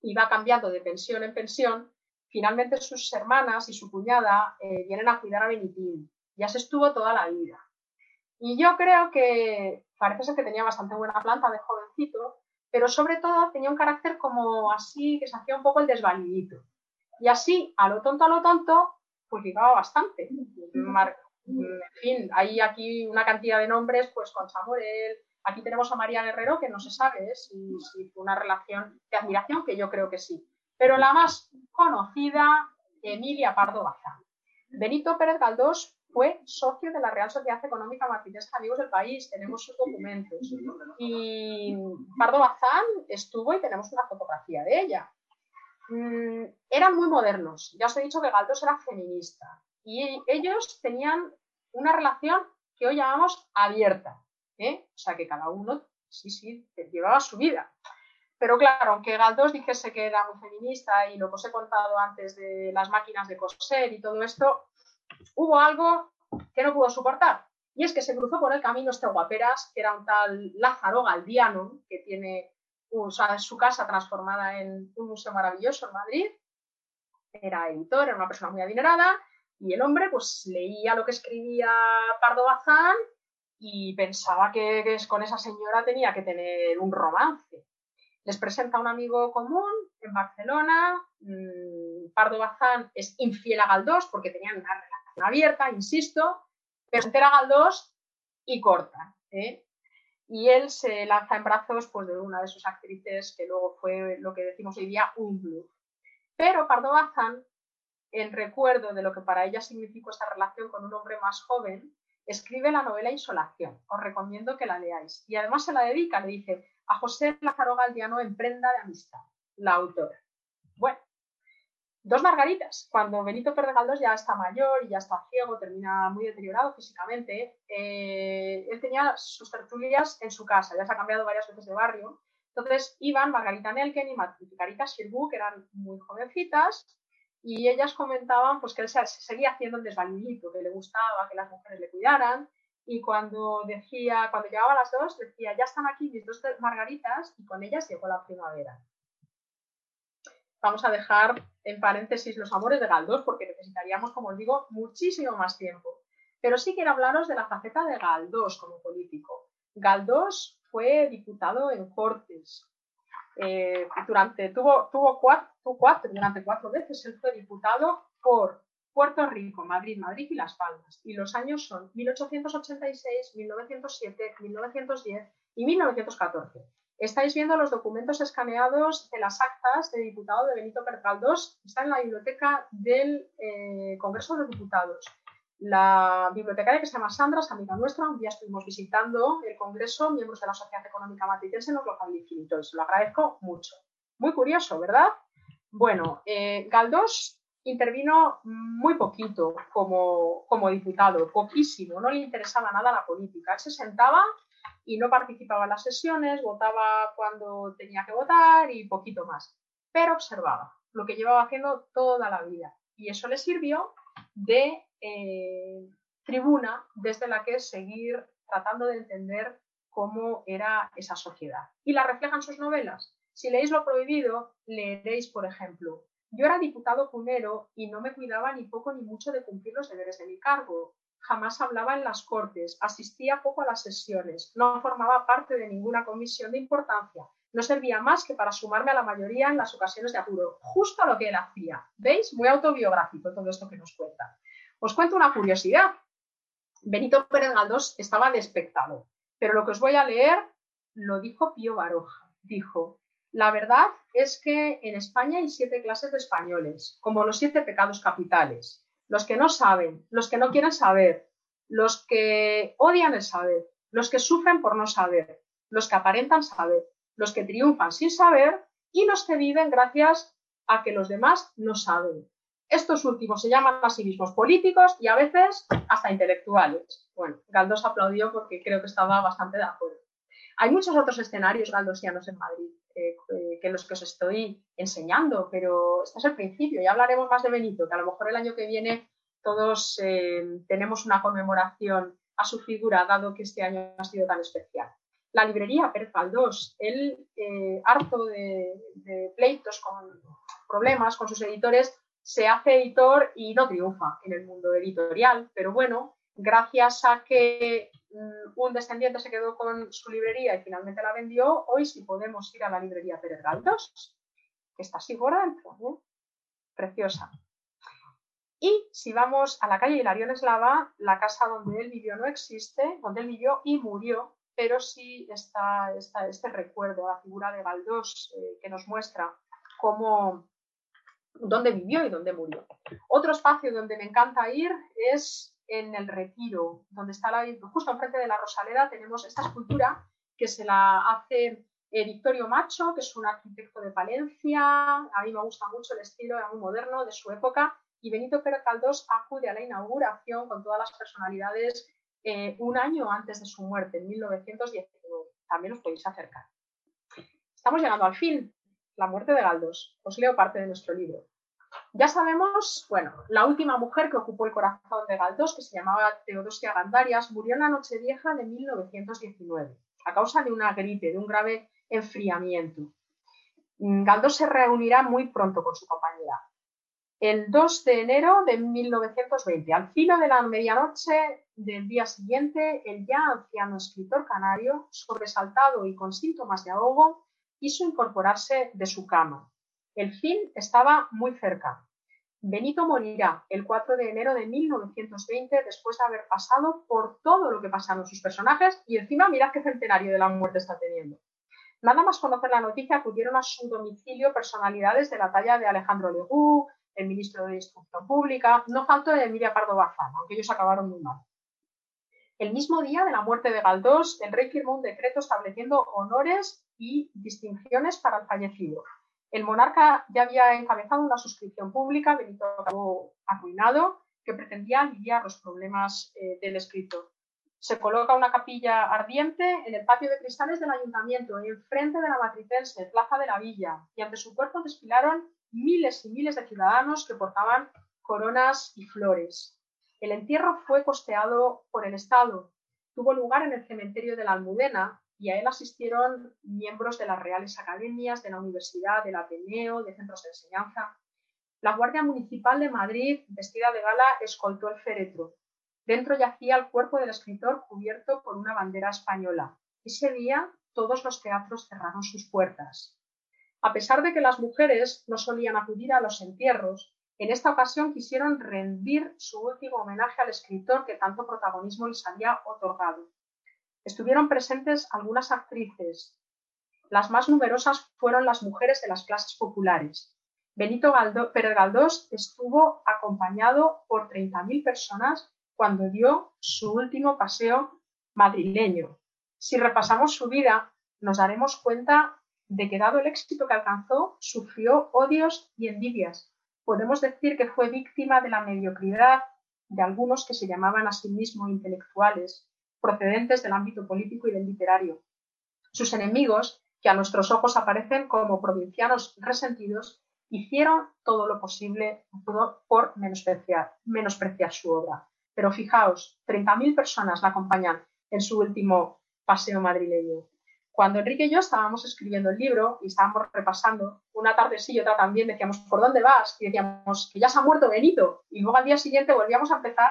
y va cambiando de pensión en pensión, finalmente sus hermanas y su cuñada eh, vienen a cuidar a Benitín. Ya se estuvo toda la vida. Y yo creo que parece ser que tenía bastante buena planta de jovencito, pero sobre todo tenía un carácter como así, que se hacía un poco el desvalidito. Y así, a lo tonto, a lo tonto, pues llegaba bastante. En fin, hay aquí una cantidad de nombres, pues con Samuel, aquí tenemos a María Guerrero, que no se sabe si, si fue una relación de admiración, que yo creo que sí. Pero la más conocida, Emilia Pardo Bazán. Benito Pérez Galdós fue socio de la Real Sociedad Económica Martínez Amigos del País, tenemos sus documentos. Y Pardo Bazán estuvo y tenemos una fotografía de ella. Mm, eran muy modernos, ya os he dicho que Galdós era feminista y ellos tenían una relación que hoy llamamos abierta, ¿eh? o sea que cada uno, sí, sí, llevaba su vida. Pero claro, aunque Galdós dijese que era muy feminista y lo que os he contado antes de las máquinas de coser y todo esto, hubo algo que no pudo soportar. Y es que se cruzó por el camino este guaperas, que era un tal Lázaro Galdiano, que tiene su casa transformada en un museo maravilloso en Madrid. Era editor, era una persona muy adinerada, y el hombre pues leía lo que escribía Pardo Bazán y pensaba que con esa señora tenía que tener un romance les presenta a un amigo común en Barcelona. Mm, Pardo Bazán es infiel a Galdós porque tenían una relación abierta, insisto, pero se entera Galdós y corta. ¿eh? Y él se lanza en brazos pues, de una de sus actrices que luego fue lo que decimos hoy día un bluff. Pero Pardo Bazán, en recuerdo de lo que para ella significó esta relación con un hombre más joven, escribe la novela Insolación. Os recomiendo que la leáis. Y además se la dedica, le dice, a José Lázaro Galdiano en Prenda de Amistad, la autora. Bueno, dos margaritas. Cuando Benito Pérez Galdós ya está mayor y ya está ciego, termina muy deteriorado físicamente, eh, él tenía sus tertulias en su casa, ya se ha cambiado varias veces de barrio. Entonces iban Margarita Nelken y Margarita Sirbu, que eran muy jovencitas, y ellas comentaban pues, que él se, seguía haciendo el desvalidito, que le gustaba que las mujeres le cuidaran, y cuando decía, cuando llegaba a las dos, decía, ya están aquí mis dos margaritas y con ellas llegó la primavera. Vamos a dejar en paréntesis los amores de Galdós porque necesitaríamos, como os digo, muchísimo más tiempo. Pero sí quiero hablaros de la faceta de Galdós como político. Galdós fue diputado en Cortes. Eh, durante, tuvo, cuatro, durante cuatro veces él fue diputado por Puerto Rico, Madrid, Madrid y Las Palmas. Y los años son 1886, 1907, 1910 y 1914. Estáis viendo los documentos escaneados de las actas de diputado de Benito Pérez Está en la biblioteca del eh, Congreso de Diputados. La bibliotecaria que se llama Sandra es amiga nuestra. Un día estuvimos visitando el Congreso, miembros de la Sociedad Económica Matritense nos lo facilitó y se lo agradezco mucho. Muy curioso, ¿verdad? Bueno, eh, Galdós intervino muy poquito como, como diputado, poquísimo, no le interesaba nada la política. Él se sentaba y no participaba en las sesiones, votaba cuando tenía que votar y poquito más. Pero observaba lo que llevaba haciendo toda la vida. Y eso le sirvió de eh, tribuna desde la que seguir tratando de entender cómo era esa sociedad. Y la reflejan sus novelas. Si leéis Lo Prohibido, leeréis, por ejemplo, yo era diputado cunero y no me cuidaba ni poco ni mucho de cumplir los deberes de mi cargo. Jamás hablaba en las cortes, asistía poco a las sesiones, no formaba parte de ninguna comisión de importancia, no servía más que para sumarme a la mayoría en las ocasiones de apuro, justo a lo que él hacía. ¿Veis? Muy autobiográfico todo esto que nos cuenta. Os cuento una curiosidad. Benito Pérez Galdós estaba despectado, pero lo que os voy a leer lo dijo Pío Baroja. Dijo, la verdad es que en España hay siete clases de españoles, como los siete pecados capitales. Los que no saben, los que no quieren saber, los que odian el saber, los que sufren por no saber, los que aparentan saber, los que triunfan sin saber y los que viven gracias a que los demás no saben. Estos últimos se llaman a sí mismos políticos y a veces hasta intelectuales. Bueno, Galdós aplaudió porque creo que estaba bastante de acuerdo. Hay muchos otros escenarios galdosianos en Madrid eh, eh, que los que os estoy enseñando, pero este es el principio. Ya hablaremos más de Benito, que a lo mejor el año que viene todos eh, tenemos una conmemoración a su figura, dado que este año ha sido tan especial. La librería Pérez Galdós, él, harto de, de pleitos con problemas con sus editores, se hace editor y no triunfa en el mundo editorial, pero bueno, gracias a que mm, un descendiente se quedó con su librería y finalmente la vendió, hoy sí podemos ir a la librería Pérez Galdós, que está así por dentro, ¿eh? preciosa. Y si vamos a la calle Hilarión Eslava, la casa donde él vivió no existe, donde él vivió y murió, pero sí está, este recuerdo, la figura de Galdós, eh, que nos muestra cómo, dónde vivió y dónde murió. Otro espacio donde me encanta ir es en el Retiro, donde está la, justo enfrente de la Rosaleda tenemos esta escultura que se la hace eh, Victorio Macho, que es un arquitecto de Palencia. A mí me gusta mucho el estilo, era muy moderno de su época. Y Benito Pérez Caldós acude a la inauguración con todas las personalidades eh, un año antes de su muerte, en 1919. También os podéis acercar. Estamos llegando al fin. La muerte de Galdós. Os leo parte de nuestro libro. Ya sabemos, bueno, la última mujer que ocupó el corazón de Galdós, que se llamaba Teodosia Gandarias, murió en la Nochevieja de 1919 a causa de una gripe, de un grave enfriamiento. Mm, Galdós se reunirá muy pronto con su compañera. El 2 de enero de 1920, al filo de la medianoche del día siguiente, el ya anciano escritor canario, sobresaltado y con síntomas de ahogo, quiso incorporarse de su cama. El fin estaba muy cerca. Benito morirá el 4 de enero de 1920 después de haber pasado por todo lo que pasaron sus personajes y encima mirad qué centenario de la muerte está teniendo. Nada más conocer la noticia acudieron a su domicilio personalidades de la talla de Alejandro Legú, el ministro de Instrucción Pública, no faltó de Emilia Pardo Bazán, aunque ellos acabaron muy mal. El mismo día de la muerte de Galdós, el rey firmó un decreto estableciendo honores y distinciones para el fallecido. El monarca ya había encabezado una suscripción pública, Benito acabó arruinado, que pretendía aliviar los problemas eh, del escritor. Se coloca una capilla ardiente en el patio de cristales del ayuntamiento, enfrente de la Matritense, Plaza de la Villa, y ante su cuerpo desfilaron miles y miles de ciudadanos que portaban coronas y flores. El entierro fue costeado por el Estado. Tuvo lugar en el cementerio de la Almudena y a él asistieron miembros de las Reales Academias, de la Universidad, del Ateneo, de centros de enseñanza. La Guardia Municipal de Madrid, vestida de gala, escoltó el féretro. Dentro yacía el cuerpo del escritor cubierto por una bandera española. Ese día todos los teatros cerraron sus puertas. A pesar de que las mujeres no solían acudir a los entierros, en esta ocasión quisieron rendir su último homenaje al escritor que tanto protagonismo les había otorgado. Estuvieron presentes algunas actrices. Las más numerosas fueron las mujeres de las clases populares. Benito Pérez Galdós estuvo acompañado por 30.000 personas cuando dio su último paseo madrileño. Si repasamos su vida, nos daremos cuenta de que dado el éxito que alcanzó, sufrió odios y envidias. Podemos decir que fue víctima de la mediocridad de algunos que se llamaban a sí mismos intelectuales, procedentes del ámbito político y del literario. Sus enemigos, que a nuestros ojos aparecen como provincianos resentidos, hicieron todo lo posible por menospreciar, su obra. Pero fijaos, 30.000 personas la acompañan en su último paseo madrileño. Cuando Enrique y yo estábamos escribiendo el libro y estábamos repasando, una tarde sí y otra también decíamos, ¿por dónde vas? Y decíamos, que ya se ha muerto Benito. Y luego al día siguiente volvíamos a empezar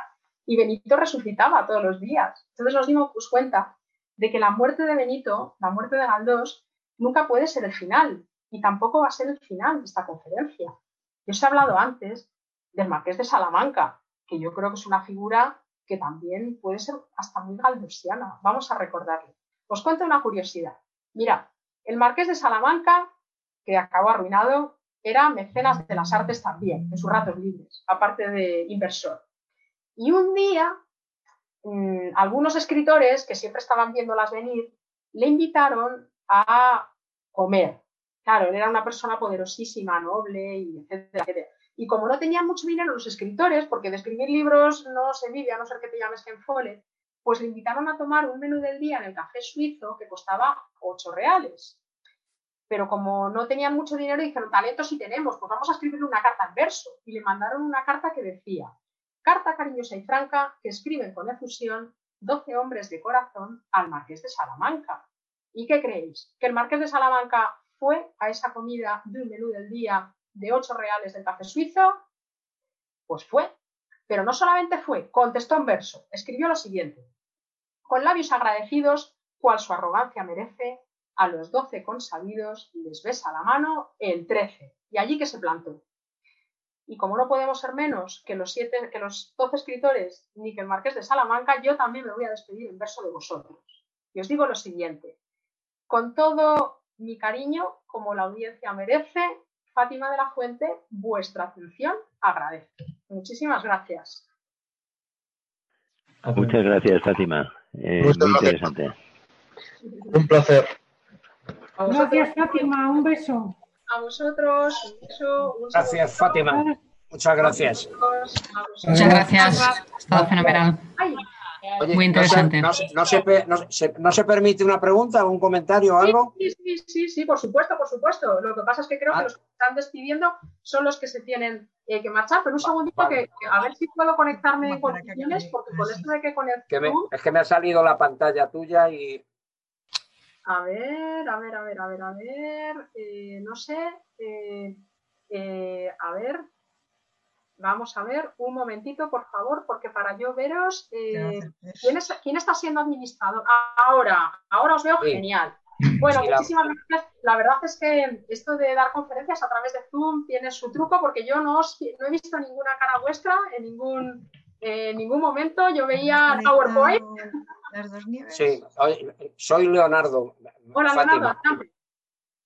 y Benito resucitaba todos los días. Entonces nos dimos cuenta de que la muerte de Benito, la muerte de Galdós, nunca puede ser el final y tampoco va a ser el final de esta conferencia. Yo os he hablado antes del Marqués de Salamanca, que yo creo que es una figura que también puede ser hasta muy galdosiana. Vamos a recordarle. Os cuento una curiosidad. Mira, el Marqués de Salamanca, que acabó arruinado, era mecenas de las artes también, en sus ratos libres, aparte de inversor. Y un día, mm, algunos escritores que siempre estaban viéndolas venir, le invitaron a comer. Claro, él era una persona poderosísima, noble, y etcétera, Y como no tenían mucho dinero los escritores, porque de escribir libros no se vive a no ser que te llames Ken Follett, pues le invitaron a tomar un menú del día en el café suizo que costaba 8 reales. Pero como no tenían mucho dinero, dijeron, talento sí tenemos, pues vamos a escribirle una carta en verso. Y le mandaron una carta que decía, carta cariñosa y franca que escriben con efusión 12 hombres de corazón al marqués de Salamanca. ¿Y qué creéis? ¿Que el marqués de Salamanca fue a esa comida de un menú del día de 8 reales del café suizo? Pues fue. Pero no solamente fue, contestó en verso, escribió lo siguiente. Con labios agradecidos, cual su arrogancia merece, a los doce consabidos les besa la mano el trece. Y allí que se plantó. Y como no podemos ser menos que los, siete, que los doce escritores ni que el marqués de Salamanca, yo también me voy a despedir en verso de vosotros. Y os digo lo siguiente. Con todo mi cariño, como la audiencia merece, Fátima de la Fuente, vuestra atención agradece. Muchísimas gracias. Muchas gracias, Fátima. Eh, muy interesante. Un placer. Gracias, Fátima. Un beso. A vosotros. Un beso. gracias, Fátima. Muchas gracias. Muchas gracias. Ha estado fenomenal. Muy interesante. No se, no, se, permite una pregunta, un comentario o algo? Sí, sí, sí, sí, por supuesto, por supuesto. Lo que pasa es que creo que ah. los que están despidiendo son los que se tienen eh, que marchar. Pero un segundito, que, a ver si puedo conectarme en condiciones, porque con esto de que conectar. es que me ha salido la pantalla tuya y. A ver, a ver, a ver, a ver, a ver. Eh, no sé. Eh, a ver, Vamos a ver un momentito, por favor, porque para yo veros, eh, ¿quién, está siendo administrador? Ahora, ahora os veo genial. Bueno, muchísimas gracias. La verdad es que esto de dar conferencias a través de Zoom tiene su truco porque yo no, no he visto ninguna cara vuestra en ningún, ningún momento. Yo veía PowerPoint. Sí, soy Leonardo. Hola, Leonardo.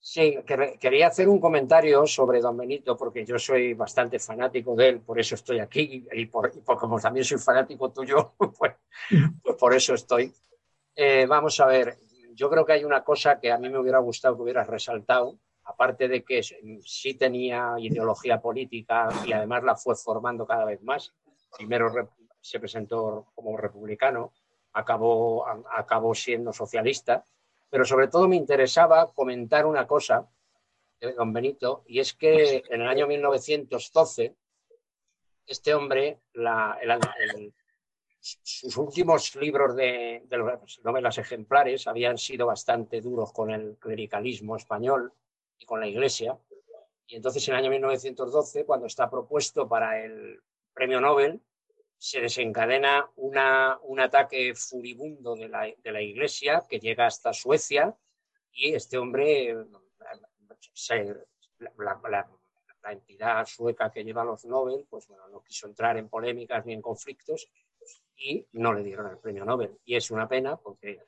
Sí, quería hacer un comentario sobre Don Benito, porque yo soy bastante fanático de él, por eso estoy aquí, y, por, como también soy fanático tuyo, pues, pues por eso estoy. Eh, vamos a ver, yo creo que hay una cosa que a mí me hubiera gustado que hubieras resaltado, aparte de que sí tenía ideología política y además la fue formando cada vez más. Primero se presentó como republicano, acabó, acabó siendo socialista pero sobre todo me interesaba comentar una cosa de don Benito, y es que en el año 1912, este hombre, sus últimos libros de, novelas ejemplares habían sido bastante duros con el clericalismo español y con la Iglesia. Y entonces en el año 1912, cuando está propuesto para el premio Nobel, se desencadena una, un ataque furibundo de la, de la, Iglesia que llega hasta Suecia y este hombre, la, entidad sueca que lleva los Nobel, pues bueno, no quiso entrar en polémicas ni en conflictos y no le dieron el premio Nobel. Y es una pena porque,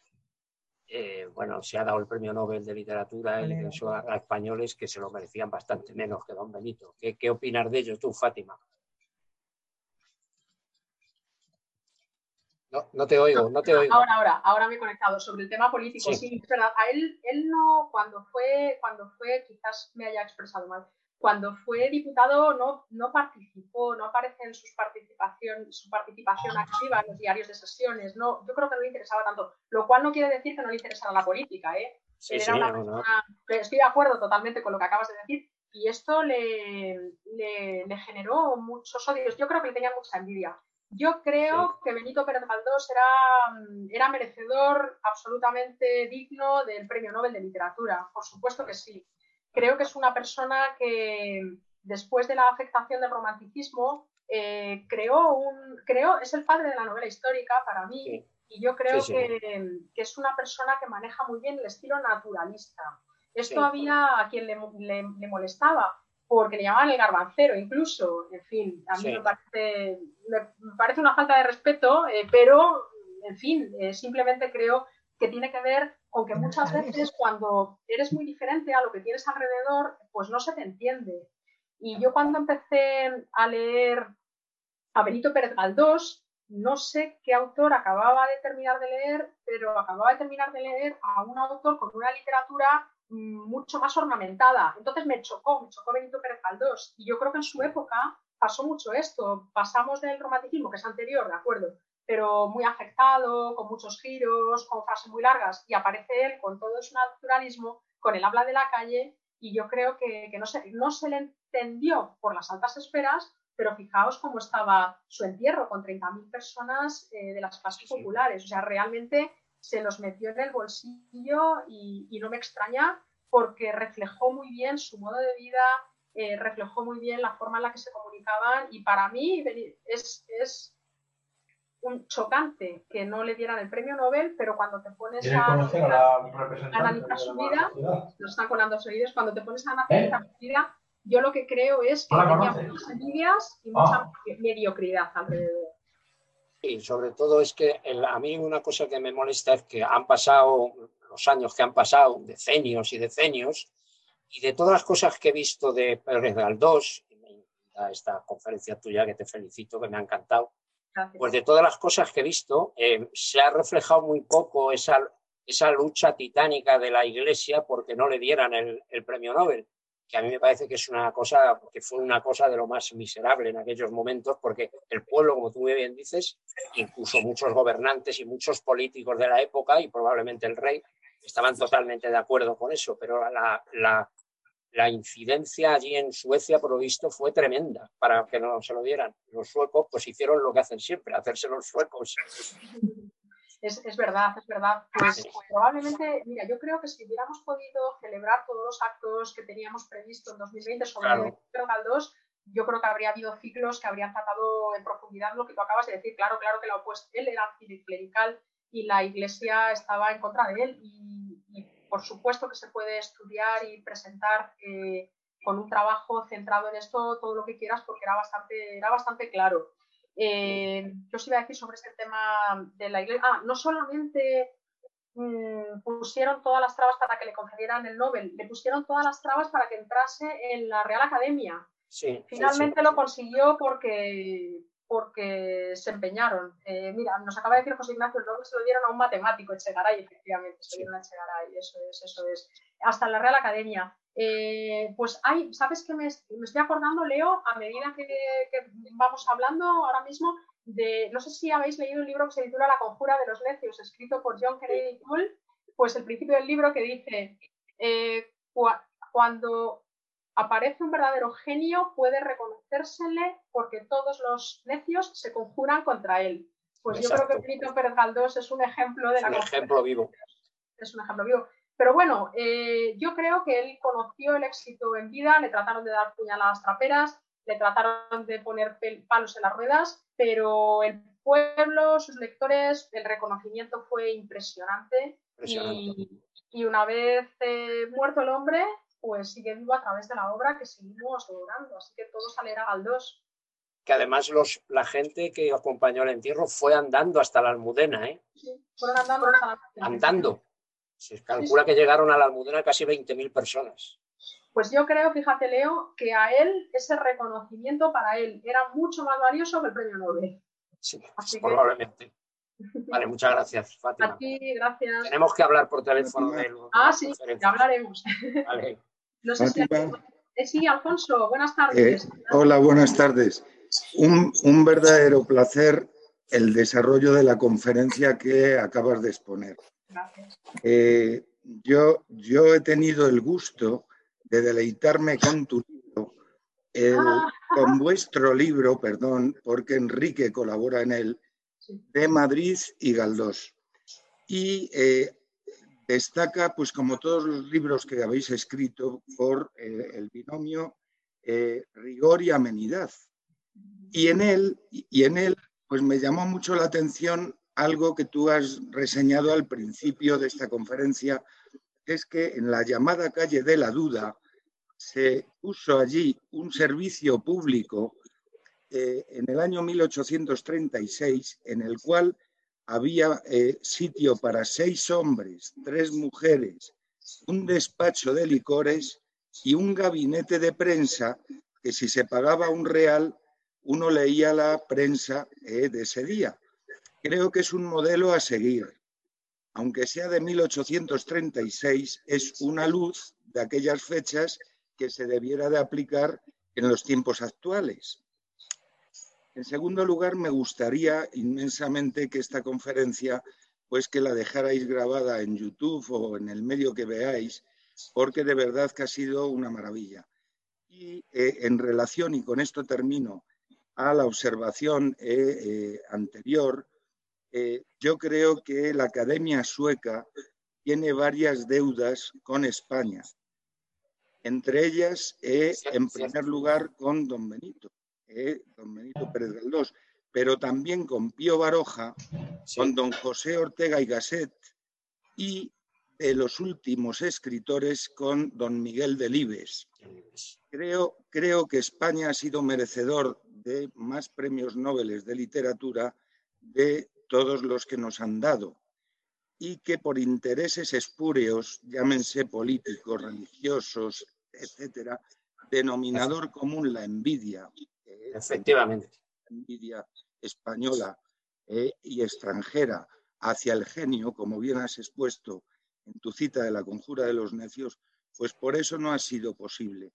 eh, bueno, se ha dado el premio Nobel de literatura eso a, españoles que se lo merecían bastante menos que don Benito. ¿Qué, qué opinas de ello tú, Fátima? No, te oigo, no te oigo. Ahora, ahora, ahora me he conectado sobre el tema político. Sí, es verdad. A él, él no, cuando fue, cuando fue, quizás me haya expresado mal. Cuando fue diputado no, no participó, no aparece en sus participación, su participación activa en los diarios de sesiones. No, yo creo que no le interesaba tanto, lo cual no quiere decir que no le interesara la política. ¿eh? Estoy de acuerdo totalmente con lo que acabas de decir y esto le, le, le generó muchos odios. Yo creo que le tenía mucha envidia. Yo creo que Benito Pérez Galdós era, mm, era merecedor absolutamente digno del Premio Nobel de Literatura, por supuesto que sí. Creo que es una persona que después de la afectación del romanticismo eh, creó un, creó, es el padre de la novela histórica para mí y yo creo que, es una persona que maneja muy bien el estilo naturalista. Esto había a quien le, le molestaba, porque le llamaban el garbancero incluso. En fin, a mí me, parece, me, parece, una falta de respeto, eh, pero, en fin, eh, simplemente creo que tiene que ver con que muchas veces cuando eres muy diferente a lo que tienes alrededor, pues no se te entiende. Y yo cuando empecé a leer a Benito Pérez Galdós, no sé qué autor acababa de terminar de leer, pero acababa de terminar de leer a un autor con una literatura mucho más ornamentada. Entonces me chocó, me chocó Benito Pérez Galdós. Y yo creo que en su época pasó mucho esto. Pasamos del romanticismo, que es anterior, de acuerdo, pero muy afectado, con muchos giros, con frases muy largas, y aparece él con todo su naturalismo, con el habla de la calle, y yo creo que, no, se, no se le entendió por las altas esferas, pero fijaos cómo estaba su entierro, con 30.000 personas eh, de las clases populares. O sea, realmente se los metió en el bolsillo y, no me extraña porque reflejó muy bien su modo de vida, eh, reflejó muy bien la forma en la que se comunicaban y para mí es, es un chocante que no le dieran el premio Nobel, pero cuando te pones a, analizar su vida, nos están colando los oídos, cuando te pones a analizar su vida, yo lo que creo es que tenía muchas envidias y mucha ah. mediocridad alrededor. Y sobre todo es que a mí una cosa que me molesta es que han pasado los años que han pasado, decenios y decenios, y de todas las cosas que he visto de Pérez Galdós, esta conferencia tuya que te felicito, que me ha encantado, pues de todas las cosas que he visto, eh, se ha reflejado muy poco esa, esa lucha titánica de la Iglesia porque no le dieran el, premio Nobel, que a mí me parece que es una cosa, que fue una cosa de lo más miserable en aquellos momentos, porque el pueblo, como tú muy bien dices, incluso muchos gobernantes y muchos políticos de la época, y probablemente el rey, estaban totalmente de acuerdo con eso, pero la, la, la incidencia allí en Suecia, por lo visto, fue tremenda para que no se lo dieran. Los suecos pues hicieron lo que hacen siempre, hacerse los suecos. Es, verdad, es verdad. Pues probablemente, mira, yo creo que si hubiéramos podido celebrar todos los actos que teníamos previsto en 2020 sobre el Pedro yo creo que habría habido ciclos que habrían tratado en profundidad lo que tú acabas de decir. Claro, claro que la opuesta, él era anticlerical y la iglesia estaba en contra de él. Y, y por supuesto que se puede estudiar y presentar eh, con un trabajo centrado en esto todo lo que quieras porque era bastante, era bastante claro. Eh, yo os iba a decir sobre este tema de la iglesia. Ah, no solamente mm, pusieron todas las trabas para que le concedieran el Nobel, le pusieron todas las trabas para que entrase en la Real Academia. Sí, Finalmente lo consiguió porque, porque se empeñaron. Eh, mira, nos acaba de decir José Ignacio, el se lo dieron a un matemático, Echegaray, efectivamente, se lo dieron a Echegaray, eso es, eso es. Hasta la Real Academia. Eh, pues hay, ¿sabes qué me, estoy acordando, Leo, a medida que, vamos hablando ahora mismo, de, no sé si habéis leído un libro que se titula La conjura de los necios, escrito por John Kennedy Toole, pues el principio del libro que dice, eh, cuando aparece un verdadero genio, puede reconocérsele porque todos los necios se conjuran contra él. Pues yo creo que Benito Pérez Galdós es un ejemplo de la... Un ejemplo vivo. Es un ejemplo vivo. Pero bueno, eh, yo creo que él conoció el éxito en vida, le trataron de dar puñaladas traperas, le trataron de poner palos en las ruedas, pero el pueblo, sus lectores, el reconocimiento fue impresionante. Y, una vez eh, muerto el hombre, pues sigue vivo a través de la obra que seguimos logrando. Así que todo sale a Galdós. Que además los, la gente que acompañó el entierro fue andando hasta la Almudena, ¿eh? Sí, fueron andando hasta la Almudena. Andando. Se calcula que llegaron a la Almudena casi 20.000 personas. Pues yo creo, fíjate Leo, que a él ese reconocimiento para él era mucho más valioso que el premio Nobel. Sí, probablemente. Vale, muchas gracias, Fátima. A ti, gracias. Tenemos que hablar por teléfono de Ah, sí, ya hablaremos. Vale. No sé si... Eh, sí, Alfonso, buenas tardes. Eh, hola, buenas tardes. Un, un, verdadero placer el desarrollo de la conferencia que acabas de exponer. Eh, yo, yo he tenido el gusto de deleitarme con tu libro, con vuestro libro, perdón, porque Enrique colabora en él, de Madrid y Galdós. Y destaca, pues como todos los libros que habéis escrito, por eh, el binomio eh, rigor y amenidad. Y en él, y en él, pues me llamó mucho la atención algo que tú has reseñado al principio de esta conferencia, es que en la llamada calle de la duda se puso allí un servicio público eh, en el año 1836 en el cual había eh, sitio para seis hombres, tres mujeres, un despacho de licores y un gabinete de prensa que si se pagaba un real, uno leía la prensa eh, de ese día. Creo que es un modelo a seguir. aunque sea de 1836, es una luz de aquellas fechas que se debiera de aplicar en los tiempos actuales. En segundo lugar, me gustaría inmensamente que esta conferencia, pues que la dejarais grabada en YouTube o en el medio que veáis, porque de verdad que ha sido una maravilla. Y eh, en relación, y con esto termino, a la observación eh, eh, anterior, yo creo que la Academia Sueca tiene varias deudas con España, entre ellas, en primer lugar, con don Benito. Eh, don Benito Pérez Galdós, pero también con Pío Baroja, con don José Ortega y Gasset y de los últimos escritores con don Miguel Delibes. Creo, creo que España ha sido merecedor de más premios Nobel de literatura de todos los que nos han dado y que por intereses espúreos, llámense políticos, religiosos, etcétera, denominador común la envidia Efectivamente. Envidia española eh, y extranjera hacia el genio, como bien has expuesto en tu cita de la conjura de los necios, pues por eso no ha sido posible.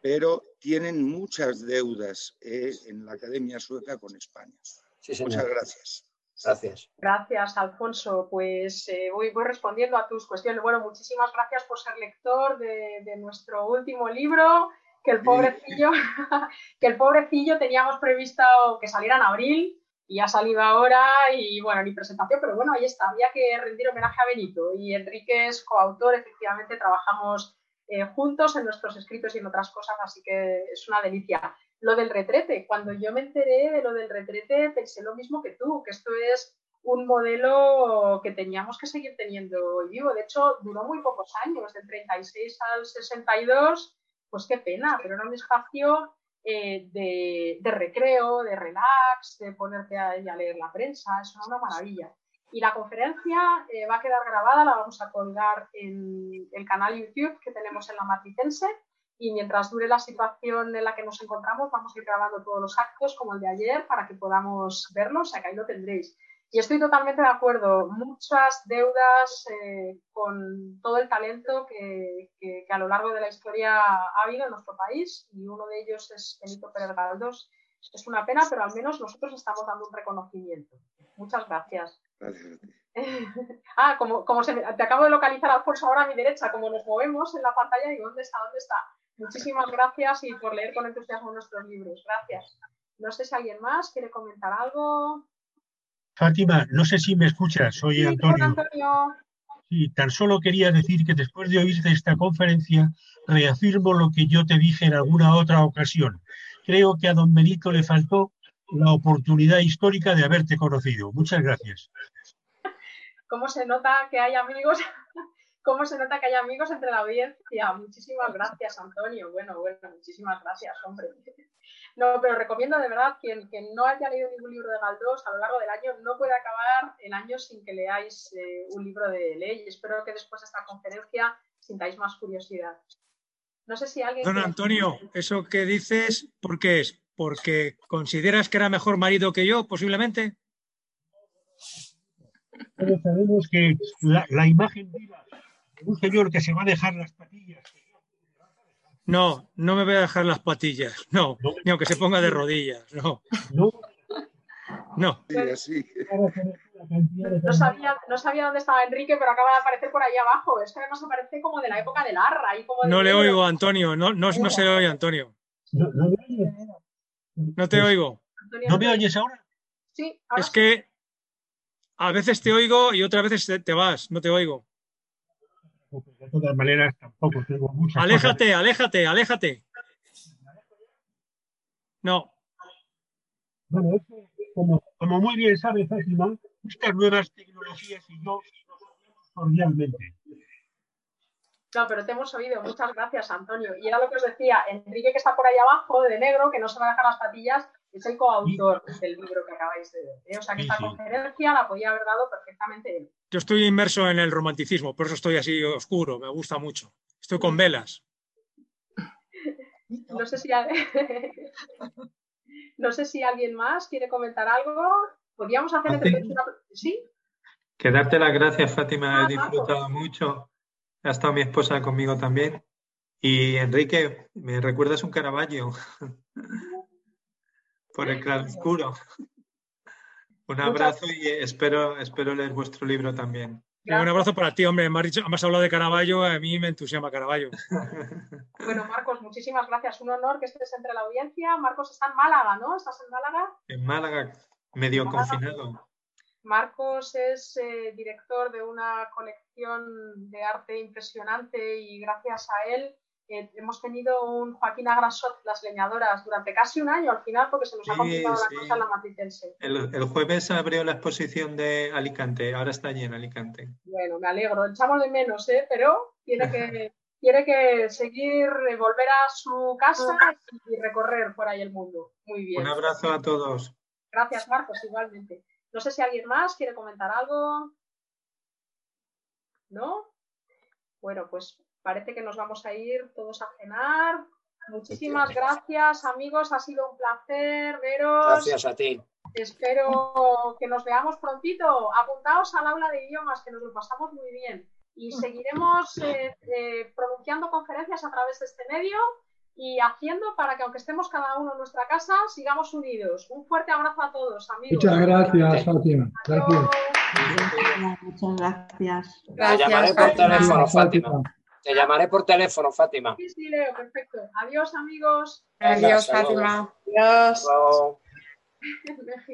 Pero tienen muchas deudas eh, en la Academia Sueca con España. Muchas gracias. Gracias. Gracias, Alfonso. Pues eh, voy, voy, respondiendo a tus cuestiones. Bueno, muchísimas gracias por ser lector de, de nuestro último libro que el pobrecillo, que el pobrecillo teníamos previsto que saliera en abril y ha salido ahora y bueno, ni presentación, pero bueno, ahí está, había que rendir homenaje a Benito y Enrique es coautor, efectivamente trabajamos eh, juntos en nuestros escritos y en otras cosas, así que es una delicia. Lo del retrete, cuando yo me enteré de lo del retrete pensé lo mismo que tú, que esto es un modelo que teníamos que seguir teniendo vivo. De hecho, duró muy pocos años, del 36 al 62 pues qué pena, pero era un espacio eh, de, recreo, de relax, de ponerte a, leer la prensa, es una maravilla. Y la conferencia eh, va a quedar grabada, la vamos a colgar en el canal YouTube que tenemos en la Matritense y mientras dure la situación en la que nos encontramos vamos a ir grabando todos los actos como el de ayer para que podamos verlos, o sea que ahí lo tendréis. Y estoy totalmente de acuerdo. Muchas deudas eh, con todo el talento que, a lo largo de la historia ha habido en nuestro país y uno de ellos es Benito Pérez Galdós. Es una pena, pero al menos nosotros estamos dando un reconocimiento. Muchas gracias. Gracias. ah, como, como se te acabo de localizar Alfonso ahora a mi derecha, como nos movemos en la pantalla, digo, ¿dónde está? ¿Dónde está? Muchísimas gracias y por leer con entusiasmo nuestros libros. Gracias. No sé si alguien más quiere comentar algo. Fátima, no sé si me escuchas, soy Antonio. Sí, tan solo quería decir que después de oírte esta conferencia, reafirmo lo que yo te dije en alguna otra ocasión. Creo que a don Benito le faltó la oportunidad histórica de haberte conocido. Muchas gracias. ¿Cómo se nota que hay amigos? ¿Cómo se nota que hay amigos entre la audiencia? Muchísimas gracias, Antonio. Bueno, bueno, muchísimas gracias, hombre. No, pero recomiendo de verdad quien, quien no haya leído ningún libro de Galdós a lo largo del año no puede acabar el año sin que leáis eh, un libro de ley. Espero que después de esta conferencia sintáis más curiosidad. No sé si alguien. Don Antonio, eso que dices, ¿por qué es? ¿Porque consideras que era mejor marido que yo, posiblemente? Todos sabemos que la, la imagen viva un señor que se va a dejar las patillas no, no me voy a dejar las patillas, no, ni aunque se ponga de rodillas, no. No. No. No sabía, no sabía dónde estaba Enrique, pero acaba de aparecer por ahí abajo. Es que además aparece como de la época de Larra. Y como no le oigo, Antonio. No, no, no se le oye, Antonio. No, te oigo. ¿No me oyes ahora? Sí. es que a veces te oigo y otras veces te vas. No te oigo. De todas maneras, tampoco tengo mucha. Aléjate, aléjate, aléjate. No. Bueno, como, como muy bien sabe Fátima, estas nuevas tecnologías y yo cordialmente. No, pero te hemos oído. Muchas gracias, Antonio. Y era lo que os decía, Enrique, que está por ahí abajo, de negro, que no se va a dejar las patillas, es el coautor del libro que acabáis de ver. ¿eh? O sea que esta conferencia la podía haber dado perfectamente él. Yo estoy inmerso en el romanticismo, por eso estoy así oscuro, me gusta mucho. Estoy con velas. No sé si, no sé si alguien más quiere comentar algo. Podríamos hacer entre ¿Sí? Que darte las gracias, Fátima, he disfrutado mucho. Ha estado mi esposa conmigo también. Y Enrique, ¿me recuerdas un Caravaggio? Por el claroscuro. Un abrazo y espero, espero leer vuestro libro también. Un abrazo para ti, hombre. Me has, dicho, me has hablado de Caravaggio, a mí me entusiasma Caravaggio. Bueno, Marcos, muchísimas gracias. Un honor que estés entre la audiencia. Marcos está en Málaga, ¿no? ¿Estás en Málaga? En Málaga, medio confinado. Marcos es eh, director de una colección de arte impresionante y gracias a él eh, hemos tenido un Joaquín Agrasot, las leñadoras, durante casi un año al final porque se nos ha complicado la cosa en la matritense. El, el, jueves abrió la exposición de Alicante, ahora está allí en Alicante. Bueno, me alegro, echamos de menos, ¿eh? pero tiene que, tiene que seguir, eh, volver a su casa y recorrer por ahí el mundo. Muy bien. Un abrazo a todos. Gracias, Marcos, igualmente. No sé si alguien más quiere comentar algo. ¿No? Bueno, pues parece que nos vamos a ir todos a cenar. Muchísimas gracias, amigos. Ha sido un placer veros. Gracias a ti. Espero que nos veamos prontito. Apuntaos al aula de idiomas, que nos lo pasamos muy bien. Y seguiremos eh, eh, pronunciando conferencias a través de este medio y haciendo para que aunque estemos cada uno en nuestra casa, sigamos unidos. Un fuerte abrazo a todos, amigos. Muchas gracias, Fátima. Gracias. Muchas gracias. Te llamaré por teléfono, Fátima. Te llamaré por teléfono, Fátima. Sí, sí, Leo, perfecto. Adiós, amigos. Adiós, Fátima. Adiós.